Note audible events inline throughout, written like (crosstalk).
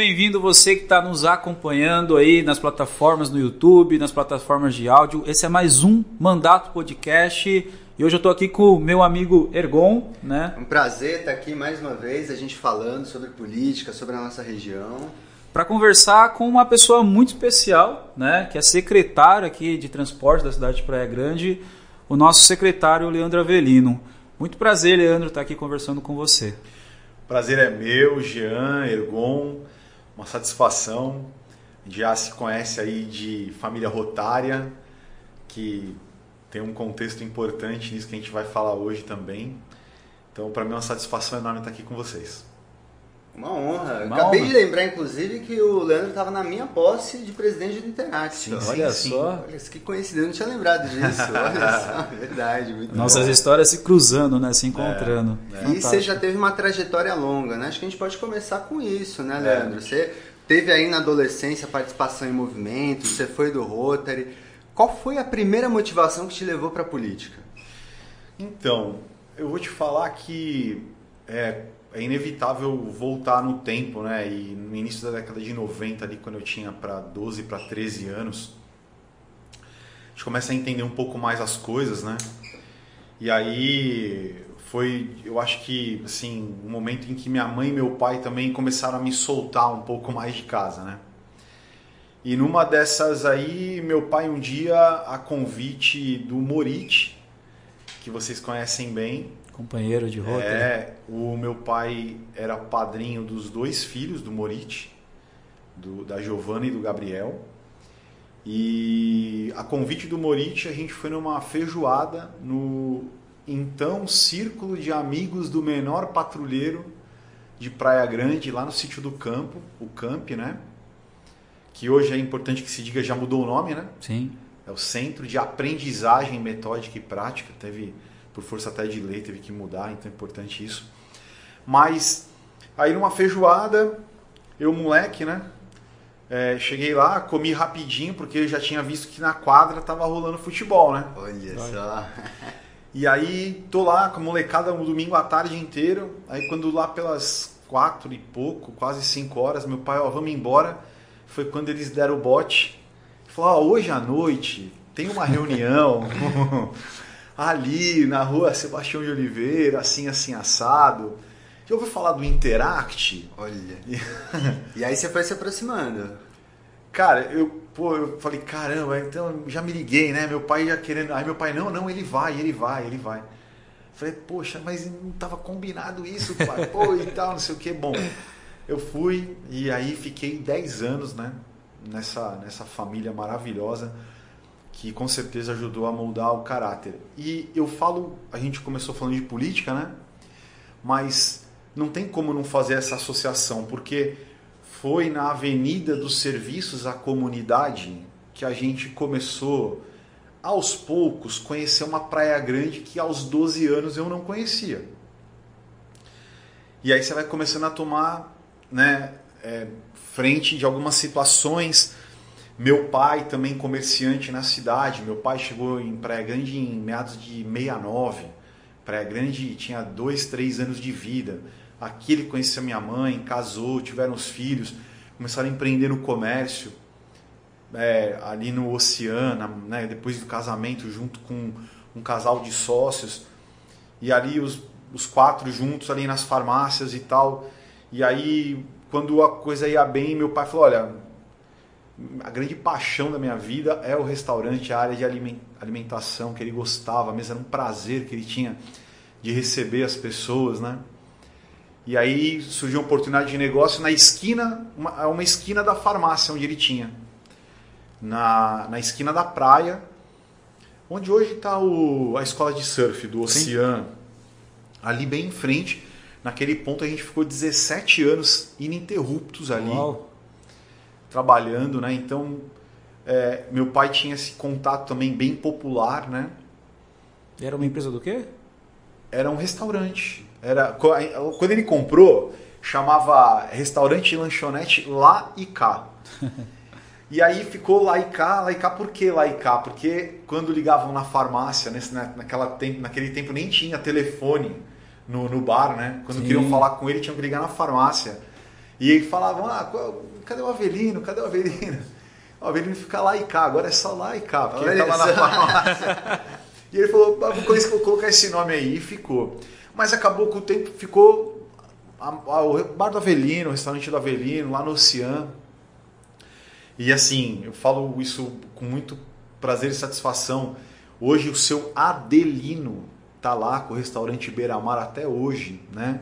bem-vindo você que está nos acompanhando aí nas plataformas no YouTube, nas plataformas de áudio. Esse é mais um Mandato Podcast e hoje eu estou aqui com o meu amigo Ergon, né? É um prazer estar aqui mais uma vez, a gente falando sobre política, sobre a nossa região. Para conversar com uma pessoa muito especial, né? Que é secretário aqui de transporte da cidade de Praia Grande, o nosso secretário Leandro Avelino. Muito prazer, Leandro, estar aqui conversando com você. Prazer é meu, Jean, Ergon, uma satisfação. Já se conhece aí de família rotária, que tem um contexto importante nisso que a gente vai falar hoje também. Então, para mim é uma satisfação enorme estar aqui com vocês. Uma honra. Uma Acabei honra. de lembrar, inclusive, que o Leandro estava na minha posse de presidente do Interact. Sim, olha sim, só. Olha, que coincidência, não tinha lembrado disso. (laughs) Olha só, verdade. Muito Nossas bom. histórias se cruzando, né? Se encontrando. É, é. E você já teve uma trajetória longa, né? Acho que a gente pode começar com isso, né, Leandro? É. Você teve aí na adolescência participação em movimentos, você foi do Rotary. Qual foi a primeira motivação que te levou para a política? Então, eu vou te falar que é, é inevitável voltar no tempo, né? E no início da década de 90, ali, quando eu tinha para 12 para 13 anos, a gente começa a entender um pouco mais as coisas, né? E aí foi, eu acho que, assim, um momento em que minha mãe e meu pai também começaram a me soltar um pouco mais de casa, né? E numa dessas aí, meu pai um dia, a convite do Morit, que vocês conhecem bem, Companheiro de rota. É, o meu pai era padrinho dos dois filhos do Morit, do, da Giovanna e do Gabriel. E a convite do Morit, a gente foi numa feijoada no então Círculo de Amigos do Menor Patrulheiro de Praia Grande, lá no sítio do Campo, o Camp, né? Que hoje é importante que se diga, já mudou o nome, né? Sim. É o Centro de Aprendizagem Metódica e Prática. Teve por força até de lei, teve que mudar, então é importante isso. Mas aí numa feijoada, eu moleque, né? É, cheguei lá, comi rapidinho, porque eu já tinha visto que na quadra tava rolando futebol, né? Olha só. E aí tô lá com a molecada no domingo à tarde inteiro. Aí quando lá pelas quatro e pouco, quase cinco horas, meu pai, ó, vamos embora. Foi quando eles deram o bote. Falou, ó, hoje à noite tem uma reunião (laughs) ali na rua Sebastião de Oliveira, assim, assim, assado. Já ouviu falar do Interact? Olha. (laughs) e aí você foi se aproximando. Cara, eu, pô, eu falei, caramba, então já me liguei, né? Meu pai já querendo. Aí meu pai, não, não, ele vai, ele vai, ele vai. Falei, poxa, mas não tava combinado isso, pai. Pô, e tal, não sei o que. Bom, eu fui e aí fiquei 10 anos, né? Nessa, nessa família maravilhosa que com certeza ajudou a moldar o caráter. E eu falo, a gente começou falando de política, né? Mas não tem como não fazer essa associação, porque foi na Avenida dos Serviços à Comunidade que a gente começou aos poucos conhecer uma praia grande que aos 12 anos eu não conhecia. E aí você vai começando a tomar né, é, frente de algumas situações meu pai também comerciante na cidade. Meu pai chegou em Praia Grande em meados de 69. Praia Grande tinha dois, três anos de vida. Aqui ele conheceu minha mãe, casou, tiveram os filhos, começaram a empreender no comércio, é, ali no Oceano, né, depois do casamento, junto com um casal de sócios. E ali os, os quatro juntos ali nas farmácias e tal. E aí, quando a coisa ia bem, meu pai falou: Olha, a grande paixão da minha vida é o restaurante, a área de alimentação que ele gostava, mesmo era um prazer que ele tinha de receber as pessoas, né? E aí surgiu uma oportunidade de negócio na esquina, uma, uma esquina da farmácia onde ele tinha, na, na esquina da praia, onde hoje está a escola de surf do Oceano, ali bem em frente. Naquele ponto a gente ficou 17 anos ininterruptos ali. Uau trabalhando, né? Então, é, meu pai tinha esse contato também bem popular, né? Era uma empresa do quê? Era um restaurante. Era quando ele comprou, chamava restaurante e lanchonete lá e cá. E aí ficou lá e cá, lá e cá, por que lá e cá? Porque quando ligavam na farmácia, nesse, naquela tempo, naquele tempo nem tinha telefone no, no bar, né? Quando Sim. queriam falar com ele, tinham que ligar na farmácia. E aí falavam, ah, qual- cadê o Avelino? Cadê o Avelino? O Avelino fica lá e cá, agora é só lá e cá, porque ele tava na só. farmácia. (laughs) E ele falou, ah, vou colocar- esse nome aí e ficou. Mas acabou com o tempo, ficou a- a- o bar do Avelino, o restaurante do Avelino, lá no Oceano. E assim, eu falo isso com muito prazer e satisfação. Hoje o seu Adelino tá lá com o restaurante Beira Mar até hoje, né?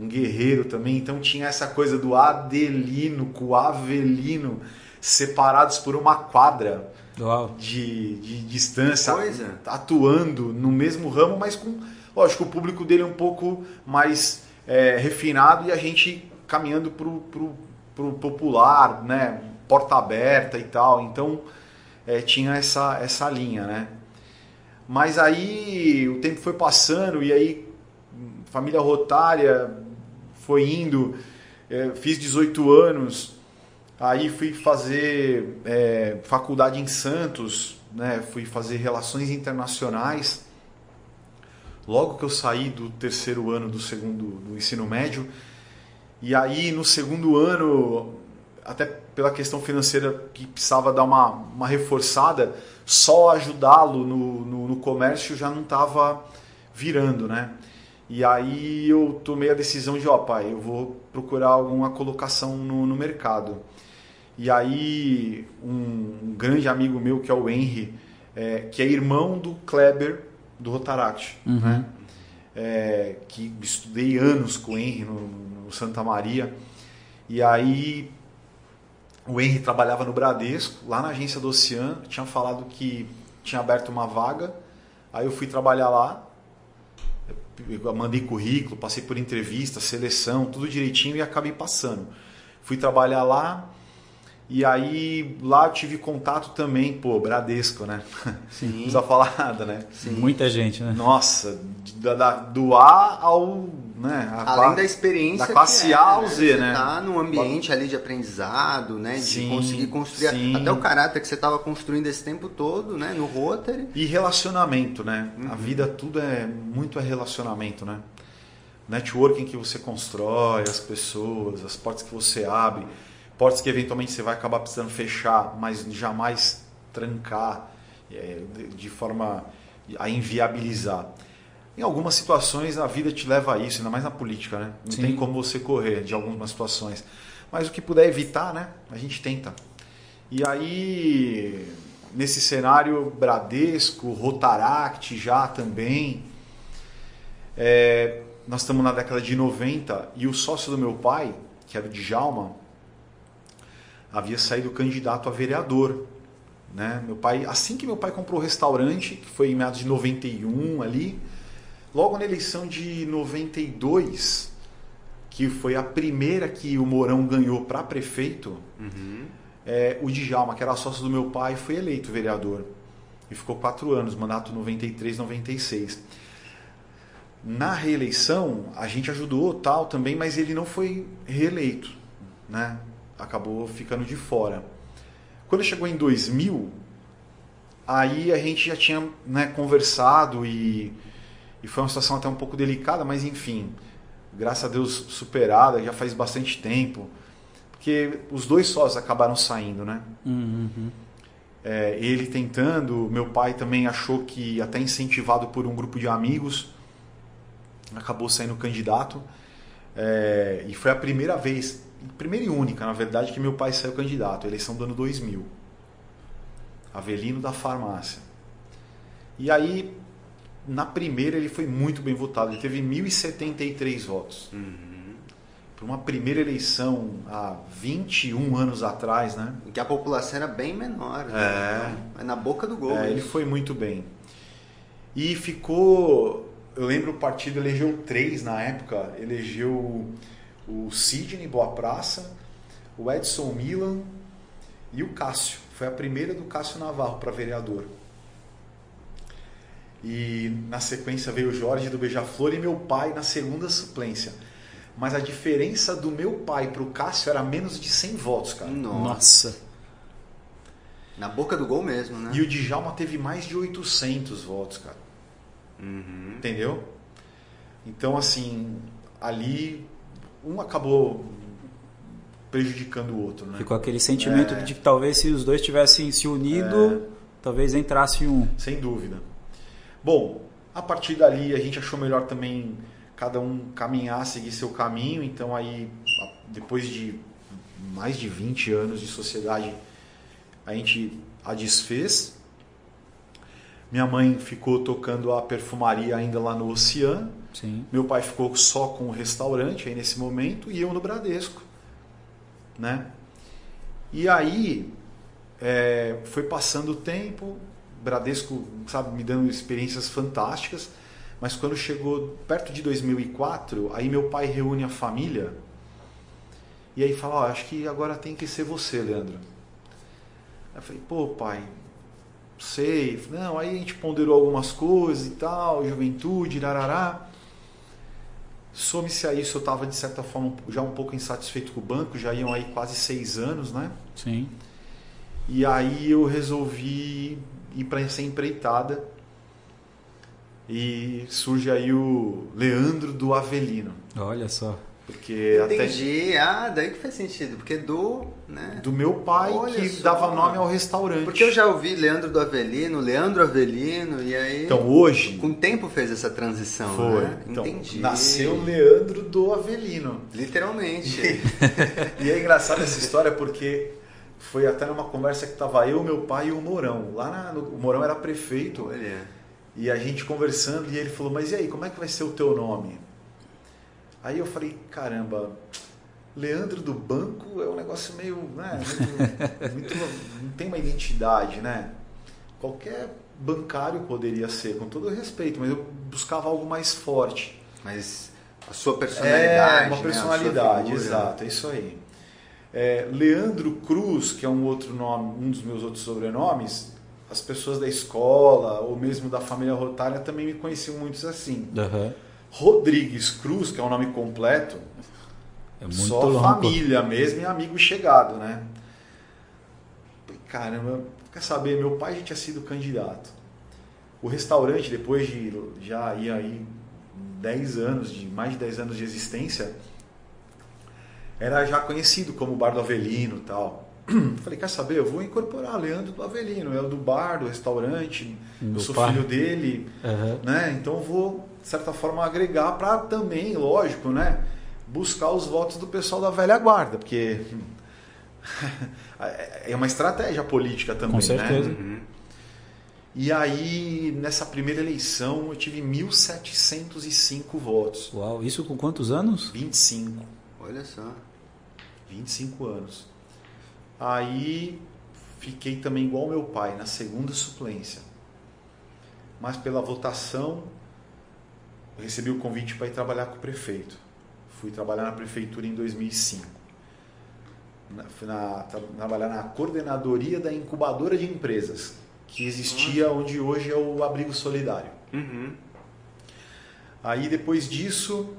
Um guerreiro também. Então tinha essa coisa do Adelino com o Avelino separados por uma quadra Uau. de, de distância, Coisa. atuando no mesmo ramo, mas com, lógico, o público dele é um pouco mais é, refinado e a gente caminhando pro, pro, pro popular, né? Porta aberta e tal. Então é, tinha essa, essa linha, né? Mas aí o tempo foi passando e aí família rotária foi indo, é, fiz 18 anos, aí fui fazer é, faculdade em Santos, né? Fui fazer relações internacionais. Logo que eu saí do terceiro ano do segundo do ensino médio, e aí no segundo ano, até pela questão financeira que precisava dar uma, uma reforçada, só ajudá-lo no, no, no comércio já não estava virando, né? E aí eu tomei a decisão de, ó pai, eu vou procurar alguma colocação no, no mercado. E aí um, um grande amigo meu, que é o Henry, é, que é irmão do Kleber do Rotaract, né? É, que estudei anos com o Henry no, no Santa Maria. E aí o Henry trabalhava no Bradesco, lá na agência do Oceano, tinha falado que tinha aberto uma vaga. Aí eu fui trabalhar lá, eu mandei currículo, passei por entrevista, seleção, tudo direitinho e acabei passando. Fui trabalhar lá e aí lá eu tive contato também, pô, Bradesco, né? (laughs) Sim. Não precisa falar nada, né? Muita gente, né? Nossa, da- da- do A ao. Né, a Além da experiência da classe é, A ao né? Z, Você né? tá num ambiente ali de aprendizado, né? De Sim, conseguir construir sim. até o caráter que você estava construindo esse tempo todo, né? No Rotary. E relacionamento, né? Uhum. A vida tudo é muito é relacionamento, né? Networking que você constrói, as pessoas, as portas que você abre, portas que eventualmente você vai acabar precisando fechar, mas jamais trancar é, de, forma a inviabilizar. Em algumas situações a vida te leva a isso, ainda mais na política, né? Não Sim. tem como você correr de algumas situações. Mas o que puder evitar, né? A gente tenta. E aí, nesse cenário, Bradesco, Rotaract já também. É, nós estamos na década de 90 e o sócio do meu pai, que era o Djalma, havia saído candidato a vereador. Né? Meu pai, assim que meu pai comprou o restaurante, que foi em meados de 91 ali, logo na eleição de 92, que foi a primeira que o Mourão ganhou para prefeito, é, o Djalma, que era sócio do meu pai, foi eleito vereador. E ficou quatro anos, mandato 93, 96. Na reeleição, a gente ajudou tal também, mas ele não foi reeleito. Né? Acabou ficando de fora. Quando chegou em 2000, aí a gente já tinha né, conversado e, e foi uma situação até um pouco delicada, mas enfim, graças a Deus superada, já faz bastante tempo. Porque os dois sócios acabaram saindo, né? Uhum. É, ele tentando, meu pai também achou que, até incentivado por um grupo de amigos, acabou saindo candidato. É, e foi a primeira vez, primeira e única, na verdade, que meu pai saiu candidato, eleição do ano 2000. Avelino da farmácia. E aí, na primeira, ele foi muito bem votado, ele teve 1.073 votos. Para uma primeira eleição há 21 anos atrás, né? Em que a população era bem menor. né? É. Então, é na boca do gol. É, ele foi muito bem. E ficou. Eu lembro o partido elegeu três na época. Elegeu o Sidney Boa Praça, o Edson Milan e o Cássio. Foi a primeira do Cássio Navarro para vereador. E na sequência veio o Jorge do Beija-Flor e meu pai na segunda suplência. Mas a diferença do meu pai para o Cássio era menos de 100 votos, cara. Nossa. Nossa. Na boca do gol mesmo, né? E o Djalma teve mais de 800 votos, cara. Uhum. Prejudicando o outro. Né? Ficou aquele sentimento é. de que talvez se os dois tivessem se unido, é. talvez entrasse um. Sem dúvida. Bom, a partir dali a gente achou melhor também cada um caminhar, seguir seu caminho. Então aí, depois de mais de 20 anos de sociedade, a gente a desfez. Minha mãe ficou tocando a perfumaria ainda lá no Oceano. Sim. Meu pai ficou só com o restaurante aí nesse momento e eu no Bradesco, né? E aí é, foi passando o tempo, Bradesco, sabe, me dando experiências fantásticas. Mas quando chegou perto de 2004, aí meu pai reúne a família e aí fala: oh, acho que agora tem que ser você, Leandro. Eu falei: pô, pai, sei. Não, aí a gente ponderou algumas coisas e tal, juventude, rarará. Some-se a isso, eu estava de certa forma já um pouco insatisfeito com o banco, já iam aí quase seis anos, né? Sim. E aí eu resolvi ir para essa empreitada e surge aí o Leandro do Avelino. Olha só. Porque Entendi. Até... Ah, daí que faz sentido. Porque do. Né? Do meu pai Olha que só, dava nome ao restaurante. Porque eu já ouvi Leandro do Avelino, Leandro Avelino, e aí. Então hoje. Com o tempo fez essa transição. Foi. Né? Então, Entendi. Nasceu Leandro do Avelino. Literalmente. (laughs) e é engraçado essa história porque foi até numa conversa que tava eu, meu pai e o Mourão. Lá na, no, o Mourão era prefeito. Olha. E a gente conversando, e ele falou: Mas e aí, como é que vai ser o teu nome? Aí eu falei: Caramba, Leandro do Banco é um negócio meio. Né, (laughs) muito, muito, não tem uma identidade, né? Qualquer bancário poderia ser, com todo respeito, mas eu buscava algo mais forte. Mas a sua personalidade. É, uma personalidade, né? exato, é isso aí. É, Leandro Cruz, que é um outro nome, um dos meus outros sobrenomes, as pessoas da escola ou mesmo da família Rotária também me conheciam muitos assim. Uhum. Rodrigues Cruz, que é o nome completo, é só longo. família mesmo e amigo chegado, né? Caramba, quer saber? Meu pai já tinha sido candidato. O restaurante, depois de já ia aí 10 anos, de mais de 10 anos de existência, era já conhecido como Bar do Avelino e tal. (clears throat) Falei, quer saber? Eu vou incorporar Leandro do Avelino, é o do bar, do restaurante, do eu sou pai. filho dele, uhum. né? Então vou, de certa forma, agregar para também, lógico, né? Buscar os votos do pessoal da velha guarda, porque (laughs) é uma estratégia política também, Com certeza. Né? Uhum. E aí, nessa primeira eleição, eu tive 1.705 votos. Uau, isso com quantos anos? 25. Olha só. 25 anos. Aí fiquei também igual meu pai, na segunda suplência. Mas pela votação, recebi o convite para ir trabalhar com o prefeito. Fui trabalhar na prefeitura em 2005. fui na, trabalhar na coordenadoria da incubadora de empresas, que existia onde hoje é o Abrigo Solidário. Uhum. Aí depois disso,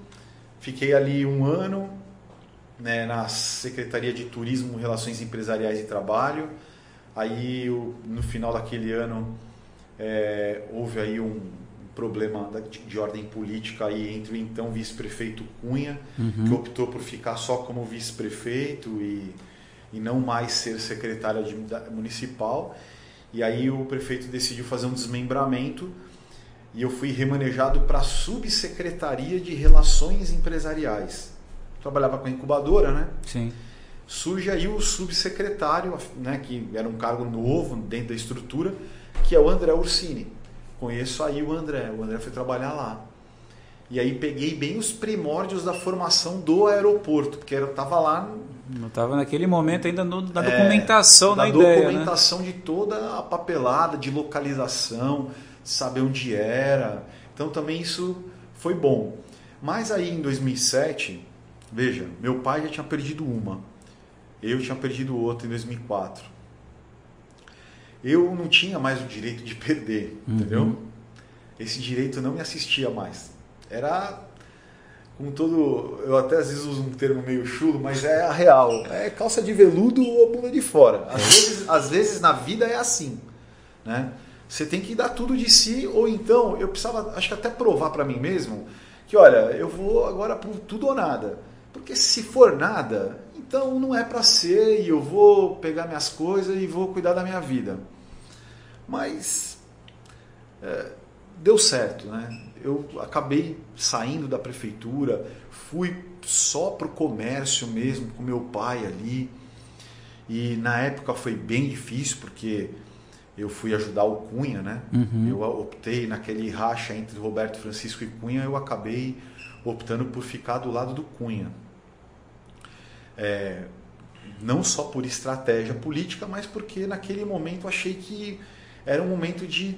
fiquei ali um ano, né, na Secretaria de Turismo, Relações Empresariais e Trabalho. Aí, no final daquele ano, é, houve aí um problema de ordem política aí entre o então vice-prefeito Cunha, uhum. que optou por ficar só como vice-prefeito e, e não mais ser secretário municipal. E aí o prefeito decidiu fazer um desmembramento e eu fui remanejado para a subsecretaria de Relações Empresariais trabalhava com a incubadora, né? Sim. Surge aí o subsecretário, né, que era um cargo novo dentro da estrutura, que é o André Ursini. Conheço aí o André, o André foi trabalhar lá. E aí peguei bem os primórdios da formação do aeroporto, porque eu estava lá. Não estava naquele momento ainda no, na é, documentação, na ideia. documentação né? de toda a papelada, de localização, saber onde era. Então também isso foi bom. Mas aí em 2007 Veja, meu pai já tinha perdido uma, eu tinha perdido outra em 2004. Eu não tinha mais o direito de perder, uhum. entendeu? Esse direito não me assistia mais. Era com todo. Eu até às vezes uso um termo meio chulo, mas é a real. É calça de veludo ou bunda de fora. Às vezes, às vezes na vida é assim. Né? Você tem que dar tudo de si, ou então eu precisava, acho que até provar para mim mesmo que, olha, eu vou agora por tudo ou nada. Porque se for nada, então não é para ser e eu vou pegar minhas coisas e vou cuidar da minha vida. Mas é, deu certo, né? Eu acabei saindo da prefeitura, fui só para o comércio mesmo com meu pai ali. E na época foi bem difícil porque eu fui ajudar o Cunha, né? Uhum. Eu optei naquele racha entre Roberto Francisco e Cunha, eu acabei optando por ficar do lado do Cunha. É, não só por estratégia política, mas porque naquele momento achei que era um momento de,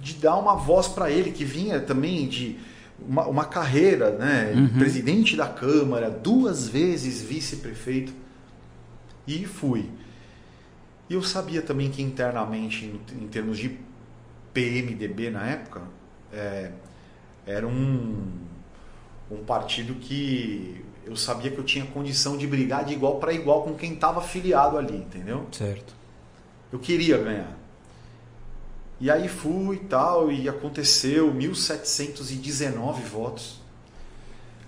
de dar uma voz para ele, que vinha também de uma, uma carreira, né? Uhum. Presidente da Câmara, duas vezes vice-prefeito. E fui. E eu sabia também que internamente, em, em termos de PMDB na época, é, era um, um partido que eu sabia que eu tinha condição de brigar de igual para igual com quem estava afiliado ali, entendeu? Certo. Eu queria ganhar. E aí fui e tal, e aconteceu 1.719 votos.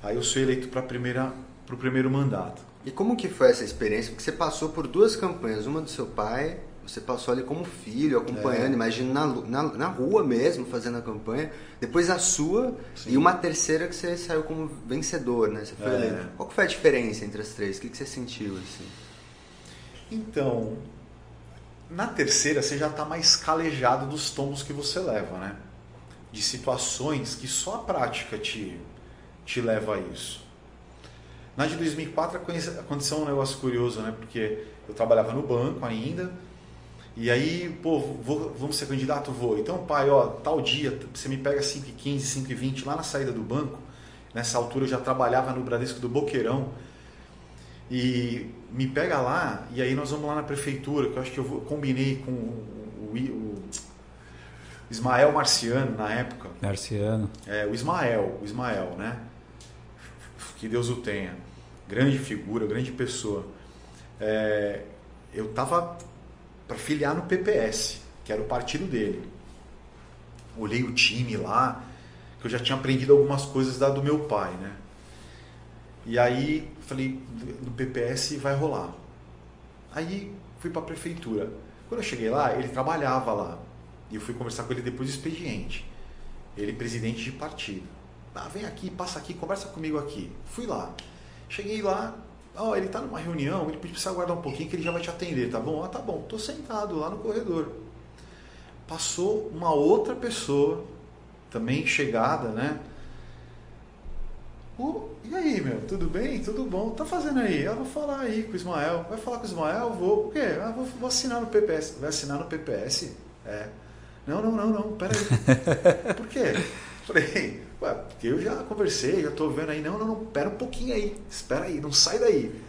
Aí eu sou eleito para o primeiro mandato. E como que foi essa experiência? Porque você passou por duas campanhas, uma do seu pai, você passou ali como filho, acompanhando, é. imagina na, na, na, rua mesmo, fazendo a campanha. Depois a sua Sim. e uma terceira que você saiu como vencedor, né? Você foi é. Qual que foi a diferença entre as três? O que, que você sentiu assim? Então, na terceira você já está mais calejado dos tombos que você leva, né? De situações que só a prática te, te leva a isso. Na de 2004 aconteceu um negócio curioso, né? Porque eu trabalhava no banco ainda, e aí, pô, vou, vamos ser candidato? Vou. Então, pai, ó, tal dia, você me pega 5h15, 5h20 lá na saída do banco. Nessa altura eu já trabalhava no Bradesco do Boqueirão. E me pega lá, e aí nós vamos lá na prefeitura, que eu acho que eu vou, combinei com o, o, o Ismael Marciano na época. Marciano. É, o Ismael, o Ismael, né? Que Deus o tenha. Grande figura, grande pessoa. É, eu tava para filiar no PPS, que era o partido dele. Olhei o time lá, que eu já tinha aprendido algumas coisas da do meu pai, né? E aí falei, no PPS vai rolar. Aí fui para a prefeitura. Quando eu cheguei lá, ele trabalhava lá. E eu fui conversar com ele depois do expediente. Ele presidente de partido. Ah, vem aqui, passa aqui, conversa comigo aqui. Fui lá. Cheguei lá, ó, ele está numa reunião, ele precisa aguardar um pouquinho que ele já vai te atender, tá bom? Ah, tá bom. Tô sentado lá no corredor. Passou uma outra pessoa, também chegada, né? Oh, e aí, meu, tudo bem? Tudo bom? Tá fazendo aí? Eu vou falar aí com o Ismael. Vai falar com o Ismael? Vou. Por quê? Ah, vou, vou assinar no PPS. Vai assinar no PPS? É. Não, não, não, não. Pera aí. (laughs) Por quê? Falei, ué, porque eu já conversei, já tô vendo aí. Não, não, não. Pera um pouquinho aí. Espera aí, não sai daí.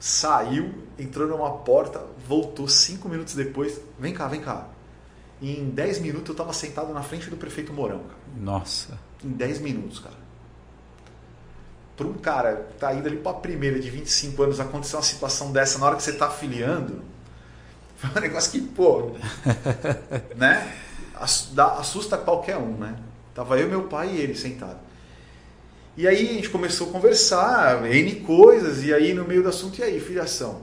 Saiu, entrou numa porta, voltou cinco minutos depois. Vem cá, vem cá. Em dez minutos eu tava sentado na frente do prefeito Mourão, cara. Nossa. Em dez minutos, cara para um cara que tá indo ali para a primeira de 25 anos acontecer uma situação dessa na hora que você está afiliando, (laughs) foi um negócio que, pô, (laughs) né? Assusta qualquer um, né? Tava eu, meu pai e ele sentado. E aí a gente começou a conversar, N coisas, e aí no meio do assunto, e aí, filiação?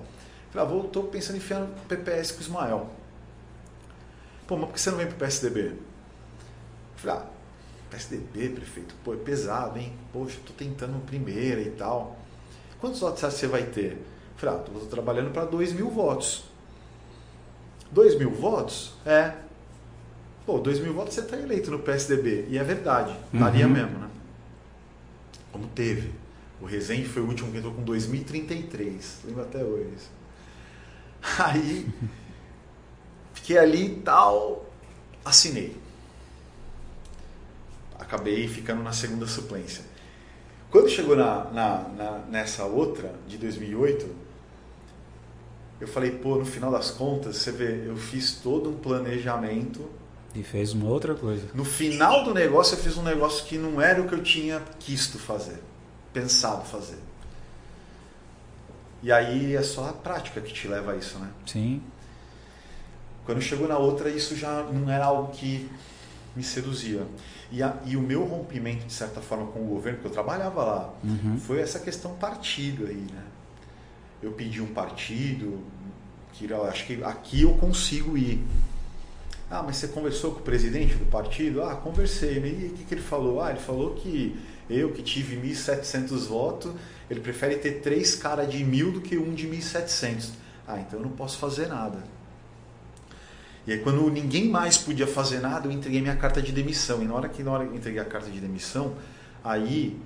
Falei, ah, vou, tô pensando em enfiar no PPS com o Ismael. Pô, mas por que você não vem pro PSDB? Falei, ah, PSDB, prefeito, pô, é pesado, hein? Poxa, tô tentando primeira e tal. Quantos votos você vai ter? Falei, ah, tô trabalhando para 2 mil votos. 2 mil votos? É. Pô, 2 mil votos você tá eleito no PSDB. E é verdade, daria uhum. mesmo, né? Como teve. O Rezende foi o último que entrou com 2033. Lembro até hoje. (laughs) Aí, fiquei ali e tal, assinei acabei ficando na segunda suplência. Quando chegou na, na, na, nessa outra, de 2008, eu falei, pô, no final das contas, você vê, eu fiz todo um planejamento. E fez uma outra coisa. No final do negócio, eu fiz um negócio que não era o que eu tinha quisto fazer, pensado fazer. E aí é só a prática que te leva a isso, né? Sim. Quando chegou na outra, isso já não era algo que me seduzia. E, a, e o meu rompimento, de certa forma, com o governo, porque eu trabalhava lá, uhum. foi essa questão partido aí, né? Eu pedi um partido, que acho que aqui eu consigo ir. Ah, mas você conversou com o presidente do partido? Ah, conversei. E o que, que ele falou? Ah, ele falou que eu, que tive 1.700 votos, ele prefere ter três caras de mil do que um de 1.700. Ah, então eu não posso fazer nada. E aí quando ninguém mais podia fazer nada, eu entreguei minha carta de demissão. E na hora que na hora que eu entreguei a carta de demissão, aí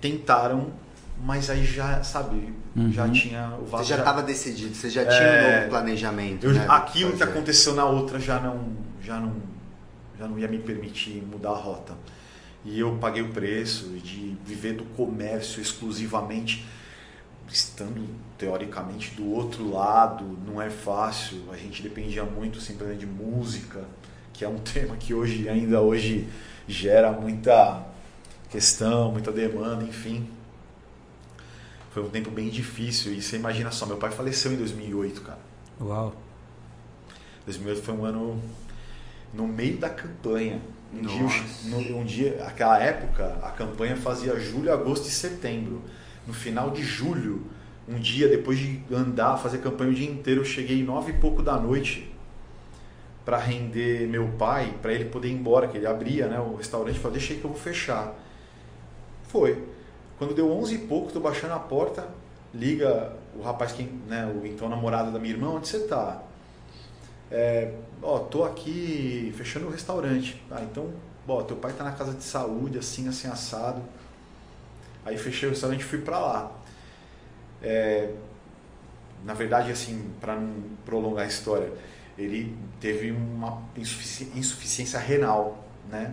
tentaram, mas aí já, sabe, uhum. já tinha o Você já estava decidido, você já tinha é, um novo planejamento. Eu, né, aquilo que aconteceu na outra já não, já não, já não ia me permitir mudar a rota. E eu paguei o preço de viver do comércio exclusivamente estando teoricamente do outro lado, não é fácil. A gente dependia muito simplesmente de música, que é um (laughs) tema que hoje ainda hoje gera muita questão, muita demanda, enfim. Foi um tempo bem difícil e você imagina só, meu pai faleceu em 2008, cara. Uau. 2008 foi um ano no meio da campanha. Um dia, um dia, aquela época, a campanha fazia julho, agosto e setembro no final de julho, um dia depois de andar, fazer campanha o dia inteiro, eu cheguei nove e pouco da noite para render meu pai, para ele poder ir embora, que ele abria né, o restaurante, falou, deixa aí que eu vou fechar. Foi. Quando deu onze e pouco, tô baixando a porta, liga o rapaz, que, né, o então namorado da minha irmã, onde você tá? É, ó, tô aqui fechando o restaurante. Ah, então, ó, teu pai tá na casa de saúde, assim, assim, assado. Aí fechei o restaurante e fui para lá. É, na verdade, assim, para não prolongar a história, ele teve uma insufici insuficiência renal, né?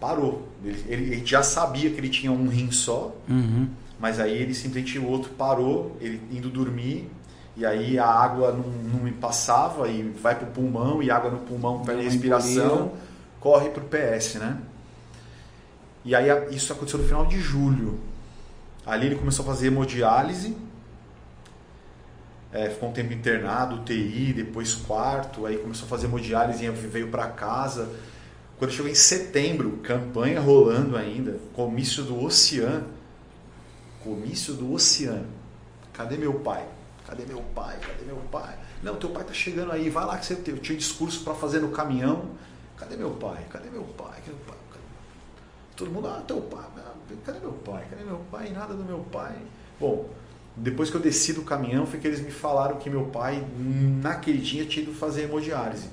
Parou. Ele, ele, já sabia que ele tinha um rim só, uhum. mas aí ele simplesmente o outro parou, ele indo dormir, e aí a água não, não me passava e vai pro pulmão, e água no pulmão perde respiração, corre pro PS, né? E aí isso aconteceu no final de julho. Ali ele começou a fazer hemodiálise, é, ficou um tempo internado, UTI, depois quarto, aí começou a fazer hemodiálise e veio para casa. Quando chegou em setembro, campanha rolando ainda, comício do Oceano. Comício do Oceano. Cadê meu pai? Cadê meu pai? Cadê meu pai? Não, teu pai tá chegando aí, vai lá que você tem. Eu tinha discurso para fazer no caminhão. Cadê meu pai? Cadê meu pai? Cadê meu pai? Todo mundo, ah, teu pai. Cadê meu pai? Cadê meu pai? Nada do meu pai. Bom, depois que eu desci do caminhão, foi que eles me falaram que meu pai, naquele dia, tinha ido fazer hemodiálise.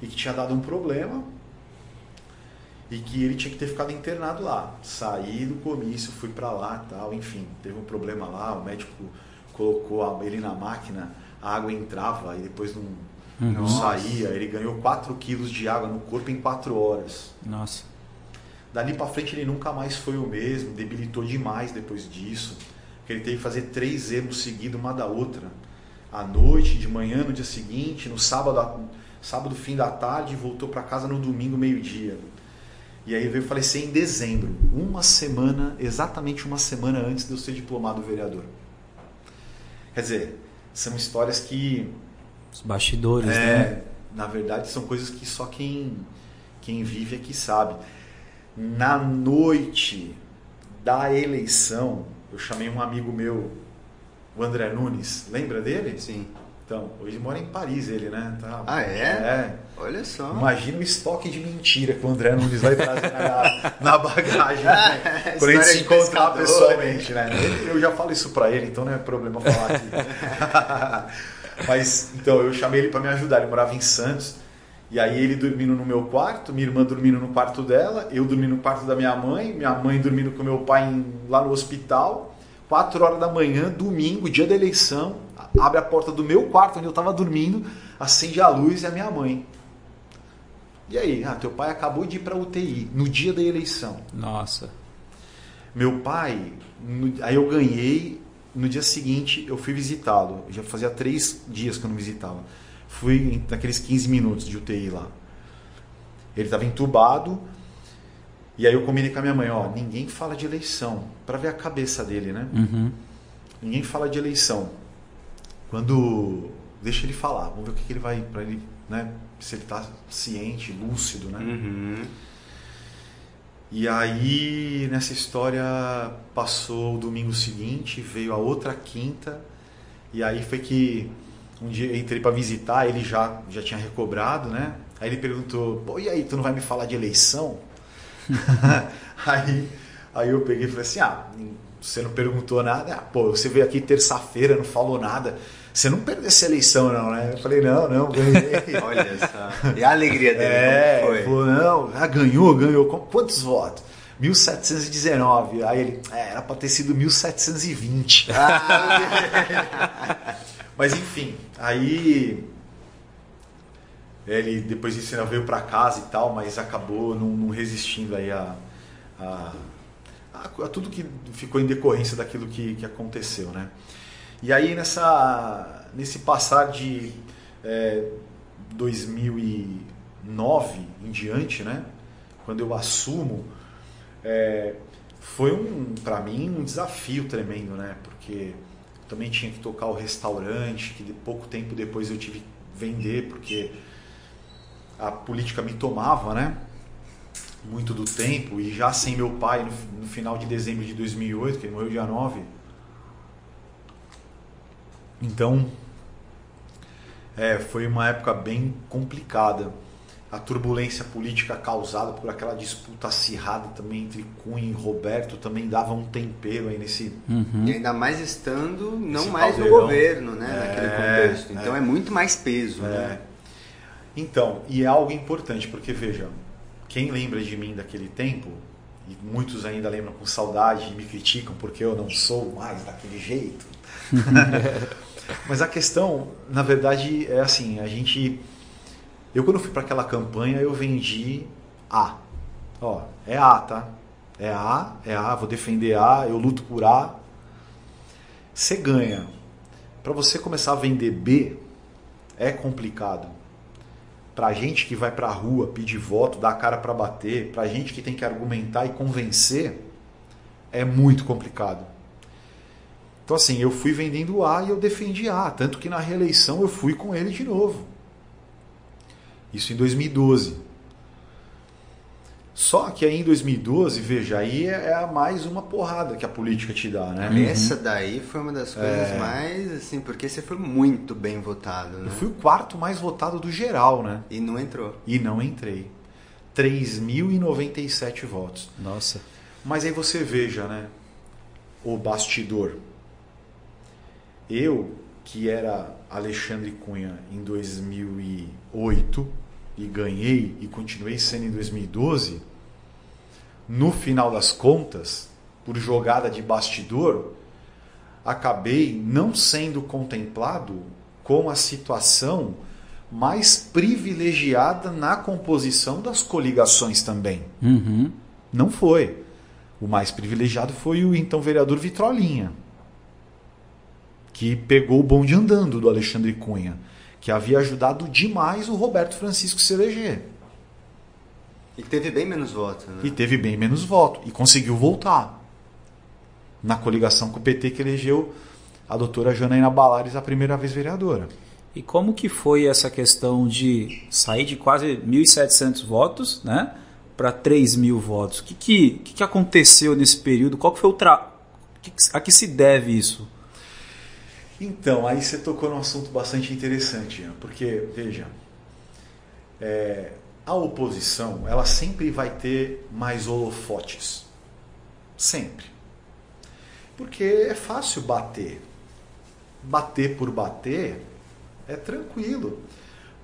E que tinha dado um problema e que ele tinha que ter ficado internado lá. Saí do comício, fui para lá tal, enfim, teve um problema lá, o médico colocou ele na máquina, a água entrava e depois não, não saía. Ele ganhou 4 quilos de água no corpo em 4 horas. Nossa. Dali para frente ele nunca mais foi o mesmo, debilitou demais depois disso. Porque ele teve que fazer três emos seguidos uma da outra. À noite, de manhã, no dia seguinte, no sábado, sábado fim da tarde, voltou para casa no domingo, meio-dia. E aí veio falecer em dezembro, uma semana, exatamente uma semana antes de eu ser diplomado vereador. Quer dizer, são histórias que. Os bastidores, é, né? Na verdade, são coisas que só quem, quem vive é que sabe na noite da eleição, eu chamei um amigo meu, o André Nunes, lembra dele? Sim. Então, hoje mora em Paris ele, né? Tá, ah, é? É. Olha só. Imagina o estoque de mentira que o André Nunes vai trazer na, na bagagem. Né? (laughs) Quando a gente se encontrar pessoalmente, né? Eu já falo isso pra ele, então não é problema falar aqui. (laughs) Mas, então, eu chamei ele para me ajudar. Ele morava em Santos. E aí ele dormindo no meu quarto, minha irmã dormindo no quarto dela, eu dormindo no quarto da minha mãe, minha mãe dormindo com meu pai em, lá no hospital. Quatro horas da manhã, domingo, dia da eleição, abre a porta do meu quarto onde eu estava dormindo, acende a luz e a minha mãe. E aí, ah, teu pai acabou de ir para UTI no dia da eleição. Nossa. Meu pai, no, aí eu ganhei, no dia seguinte eu fui visitá-lo. Já fazia três dias que eu não visitava. Fui naqueles 15 minutos de UTI lá. Ele estava entubado. E aí eu combinei com a minha mãe, ó, ninguém fala de eleição, para ver a cabeça dele, né? Uhum. Ninguém fala de eleição. Quando deixa ele falar, vamos ver o que, que ele vai para ele né? Se ele está ciente, lúcido, né? Uhum. E aí, nessa história, passou o domingo seguinte, veio a outra quinta, e aí foi que um dia eu entrei para visitar, ele já, já tinha recobrado, né? Aí ele perguntou, Pô, e aí, tu não vai me falar de eleição? (laughs) aí, aí eu peguei e falei assim, ah, você não perguntou nada? Ah, pô, você veio aqui terça-feira, não falou nada. Você não perdeu essa eleição, não, né? Eu falei, não, não, ganhei. (laughs) Olha só. E a alegria dele, É, como ele foi? falou, não, ah, ganhou, ganhou. Quantos votos? 1719. Aí ele, é, era pra ter sido 1720. (laughs) (laughs) Mas enfim, aí ele depois disso ainda veio para casa e tal, mas acabou não, não resistindo aí a, a, a- a tudo que ficou em decorrência daquilo que, que aconteceu, né? E aí nessa nesse passar de é, 2009 em diante, né? Quando eu assumo, é, foi um para mim um desafio tremendo, né? Porque também tinha que tocar o restaurante, que de pouco tempo depois eu tive que vender, porque a política me tomava, né? Muito do tempo, e já sem meu pai no, no final de dezembro de 2008, que ele morreu dia 9. Então, é, foi uma época bem complicada. A turbulência política causada por aquela disputa acirrada também entre Cunha e Roberto também dava um tempero aí nesse, E ainda mais estando não Esse mais no caldeirão. governo, né? É, naquele contexto. Então é, muito mais peso, É. né? Então, e é algo importante, porque veja, quem lembra de mim daquele tempo, e muitos ainda lembram com saudade e me criticam porque eu não sou mais daquele jeito. (laughs) Mas a questão, na verdade, é assim, a gente. Eu quando fui para aquela campanha, eu vendi A. Ó, é A, tá? É A, é A, vou defender A, eu luto por A. Você ganha. Para você começar a vender B, é complicado. Pra gente que vai pra rua pedir voto, dar a cara para bater, pra gente que tem que argumentar e convencer, é muito complicado. Então assim, eu fui vendendo A e eu defendi A, tanto que na reeleição eu fui com ele de novo. Isso em 2012. Só que aí em 2012, veja, aí é é mais uma porrada que a política te dá, né? Essa daí foi uma das coisas mais, assim, porque você foi muito bem votado, né? Eu fui o quarto mais votado do geral, né? E não entrou. E não entrei. 3.097 votos. Nossa. Mas aí você veja, né? O bastidor. Eu, que era Alexandre Cunha em 2008 e ganhei e continuei sendo em 2012, no final das contas, por jogada de bastidor, acabei não sendo contemplado com a situação mais privilegiada na composição das coligações também. Uhum. Não foi. O mais privilegiado foi o então vereador Vitrolinha, que pegou o bonde andando do Alexandre Cunha, que havia ajudado demais o Roberto Francisco se eleger. E teve bem menos votos, né? E teve bem menos voto. E conseguiu voltar. Na coligação com o PT que elegeu a doutora Janaína Balares a primeira vez vereadora. E como que foi essa questão de sair de quase 1.700 votos, né, para 3 mil votos? O que, que, que, aconteceu nesse período? Qual que foi o tra... a que se deve isso? Então, aí você tocou num assunto bastante interessante, porque, veja, é, a oposição, ela sempre vai ter mais holofotes. Sempre. Porque é fácil bater. Bater por bater é tranquilo.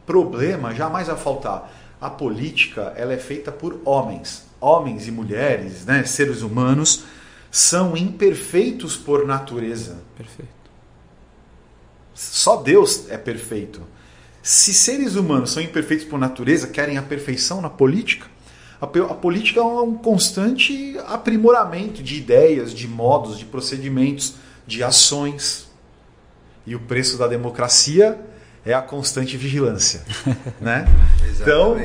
Problema jamais vai faltar. A política, ela é feita por homens. Homens e mulheres, né, seres humanos, são imperfeitos por natureza. Perfeito. Só Deus é perfeito. Se seres humanos são imperfeitos por natureza, querem a perfeição na política, a, a política é um constante aprimoramento de ideias, de modos, de procedimentos, de ações. E o preço da democracia é a constante vigilância. (laughs) né? Então,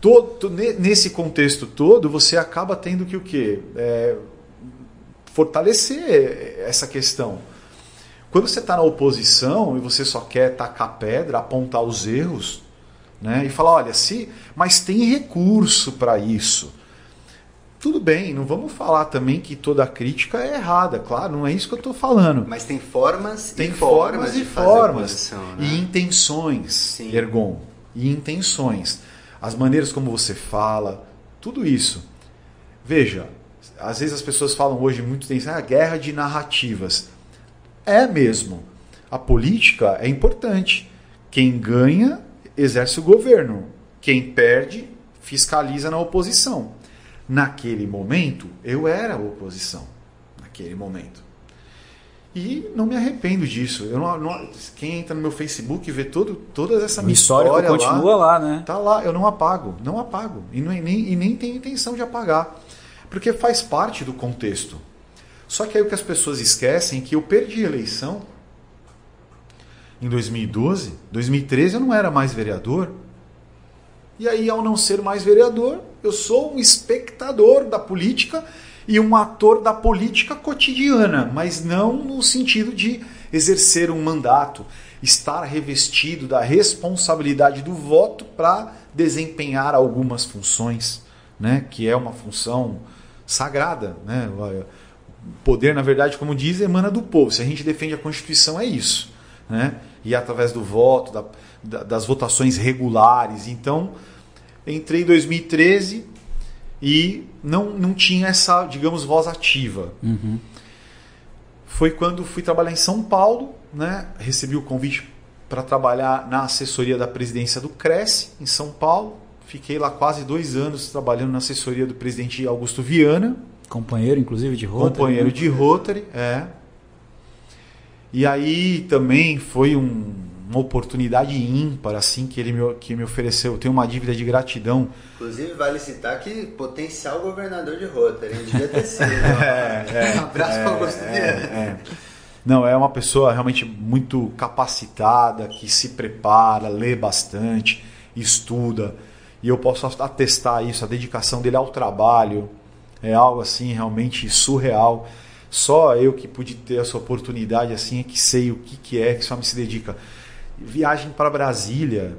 todo, ne- nesse contexto todo, você acaba tendo que o quê? É, fortalecer essa questão. Quando você está na oposição e você só quer tacar pedra, apontar os erros, Né? E falar, olha, se, mas tem recurso para isso. Tudo bem, não vamos falar também que toda crítica é errada, claro, não é isso que eu estou falando. Mas tem formas tem e formas, formas e formas né? e intenções, Sim. Ergon, e intenções, as maneiras como você fala, tudo isso. Veja, às vezes as pessoas falam hoje muito tem ah, guerra de narrativas. É mesmo. A política é importante. Quem ganha exerce o governo. Quem perde fiscaliza na oposição. Naquele momento, eu era a oposição. Naquele momento. E não me arrependo disso. Eu não, não- quem entra no meu Facebook e vê todo, toda essa minha histórico história continua lá, né? Tá lá, eu não apago, não apago. E, não, nem, e nem tenho intenção de apagar. Porque faz parte do contexto. Só que aí o que as pessoas esquecem é que eu perdi a eleição em 2012. 2013 eu não era mais vereador. E aí, ao não ser mais vereador, eu sou um espectador da política e um ator da política cotidiana, mas não no sentido de exercer um mandato, estar revestido da responsabilidade do voto para desempenhar algumas funções, né, que é uma função sagrada, né? Poder, na verdade, como diz, emana do povo. Se a gente defende a Constituição é isso, né? E através do voto, da- da- das votações regulares. Então, entrei em 2013 e não, não tinha essa, digamos, voz ativa. Uhum. Foi quando fui trabalhar em São Paulo, né? Recebi o convite para trabalhar na assessoria da presidência do Cresce, em São Paulo. Fiquei lá quase dois anos trabalhando na assessoria do presidente Augusto Viana, Companheiro, inclusive, de Rotary. companheiro né? de Rotary, é. E aí também foi um- uma oportunidade ímpar assim que ele me, que me ofereceu. Eu tenho uma dívida de gratidão. Inclusive, vale citar que potencial governador de Rotary, devia ter sido. (laughs) É, um abraço para Augusto Viana. é. Não, é uma pessoa realmente muito capacitada, que se prepara, lê bastante, estuda. E eu posso atestar isso, a dedicação dele ao trabalho é algo assim realmente surreal. Só eu que pude ter essa oportunidade assim é que sei o que, que é que só me se dedica. Viagem para Brasília,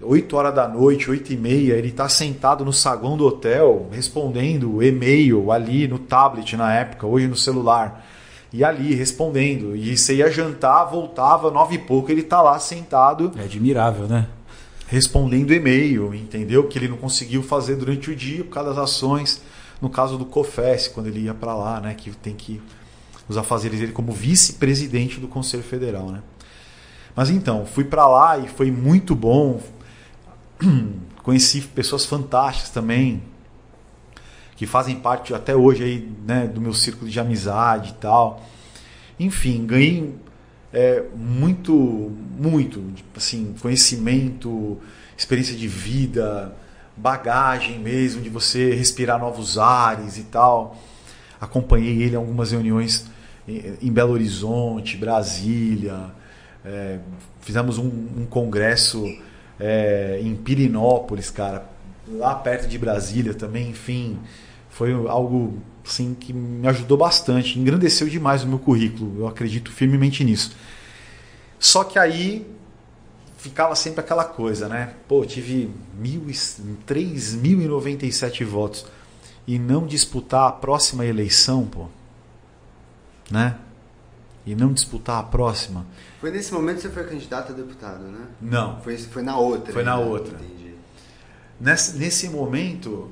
8 horas da noite, 8 e meia, ele está sentado no saguão do hotel, respondendo e-mail ali no tablet na época, hoje no celular. E ali respondendo. E você ia jantar, voltava, nove e pouco, ele está lá sentado É admirável, né? respondendo e-mail, entendeu? Que ele não conseguiu fazer durante o dia por causa das ações. No caso do COFES, quando ele ia para lá, né? Que tem que os afazeres dele como vice-presidente do Conselho Federal, né? Mas então, fui para lá e foi muito bom. (clears throat) Conheci pessoas fantásticas também, que fazem parte até hoje aí, né, do meu círculo de amizade e tal. Enfim, ganhei é, muito, muito, assim, conhecimento, experiência de vida, bagagem mesmo, de você respirar novos ares e tal. Acompanhei ele em algumas reuniões em, Belo Horizonte, Brasília. É, fizemos um, um congresso é, em Pirinópolis, cara, lá perto de Brasília também, enfim. Foi algo assim, que me ajudou bastante, engrandeceu demais o meu currículo, eu acredito firmemente nisso. Só que aí ficava sempre aquela coisa, né? Pô, tive mil, e- 3.097 votos e não disputar a próxima eleição, pô, né? E não disputar a próxima. Foi nesse momento que você foi candidato a deputado, né? Não. Foi, foi na outra. Foi na né? outra. Entendi. Nesse, nesse momento,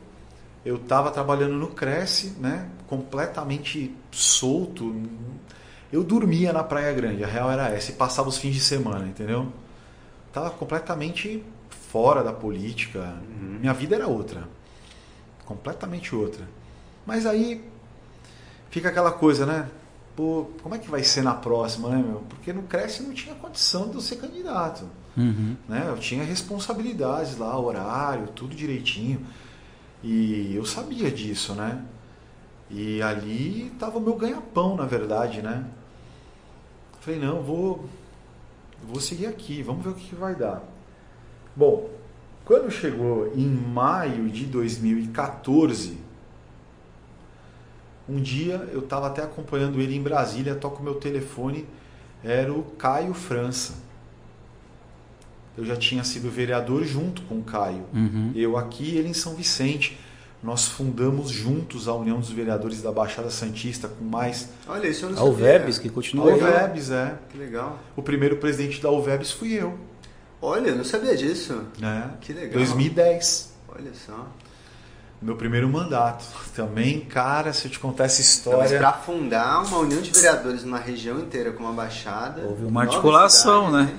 eu estava trabalhando no Cresce, né? Completamente solto. Eu dormia na Praia Grande, a real era essa, e passava os fins de semana, entendeu? Tava completamente fora da política. Minha vida era outra. Completamente outra. Mas aí fica aquela coisa, né? Pô, como é que vai ser na próxima, né, meu? Porque no Cresce não tinha condição de eu ser candidato Uhum. né? Eu tinha responsabilidades lá, horário, tudo direitinho. E eu sabia disso, né? E ali estava o meu ganha-pão, na verdade, né? Falei, não, vou vou seguir aqui, vamos ver o que, que vai dar. Bom, quando chegou em maio de 2014, um dia eu estava até acompanhando ele em Brasília, toco meu telefone, era o Caio França. eu já tinha sido vereador junto com o Caio. Uhum. Eu aqui, ele em São Vicente. Nós fundamos juntos a União dos Vereadores da Baixada Santista com mais. Olha, isso eu não A. UVEBS, que A continua aí. UVEBS, é. Que legal. O primeiro presidente da UVEBS fui eu. Olha, eu não sabia disso. Né? Que legal. 2010. Olha só. Meu primeiro mandato. Também, cara, se eu te contar essa Então, mas história. para fundar uma união de vereadores numa região inteira com uma baixada. Houve uma articulação, cidades, né?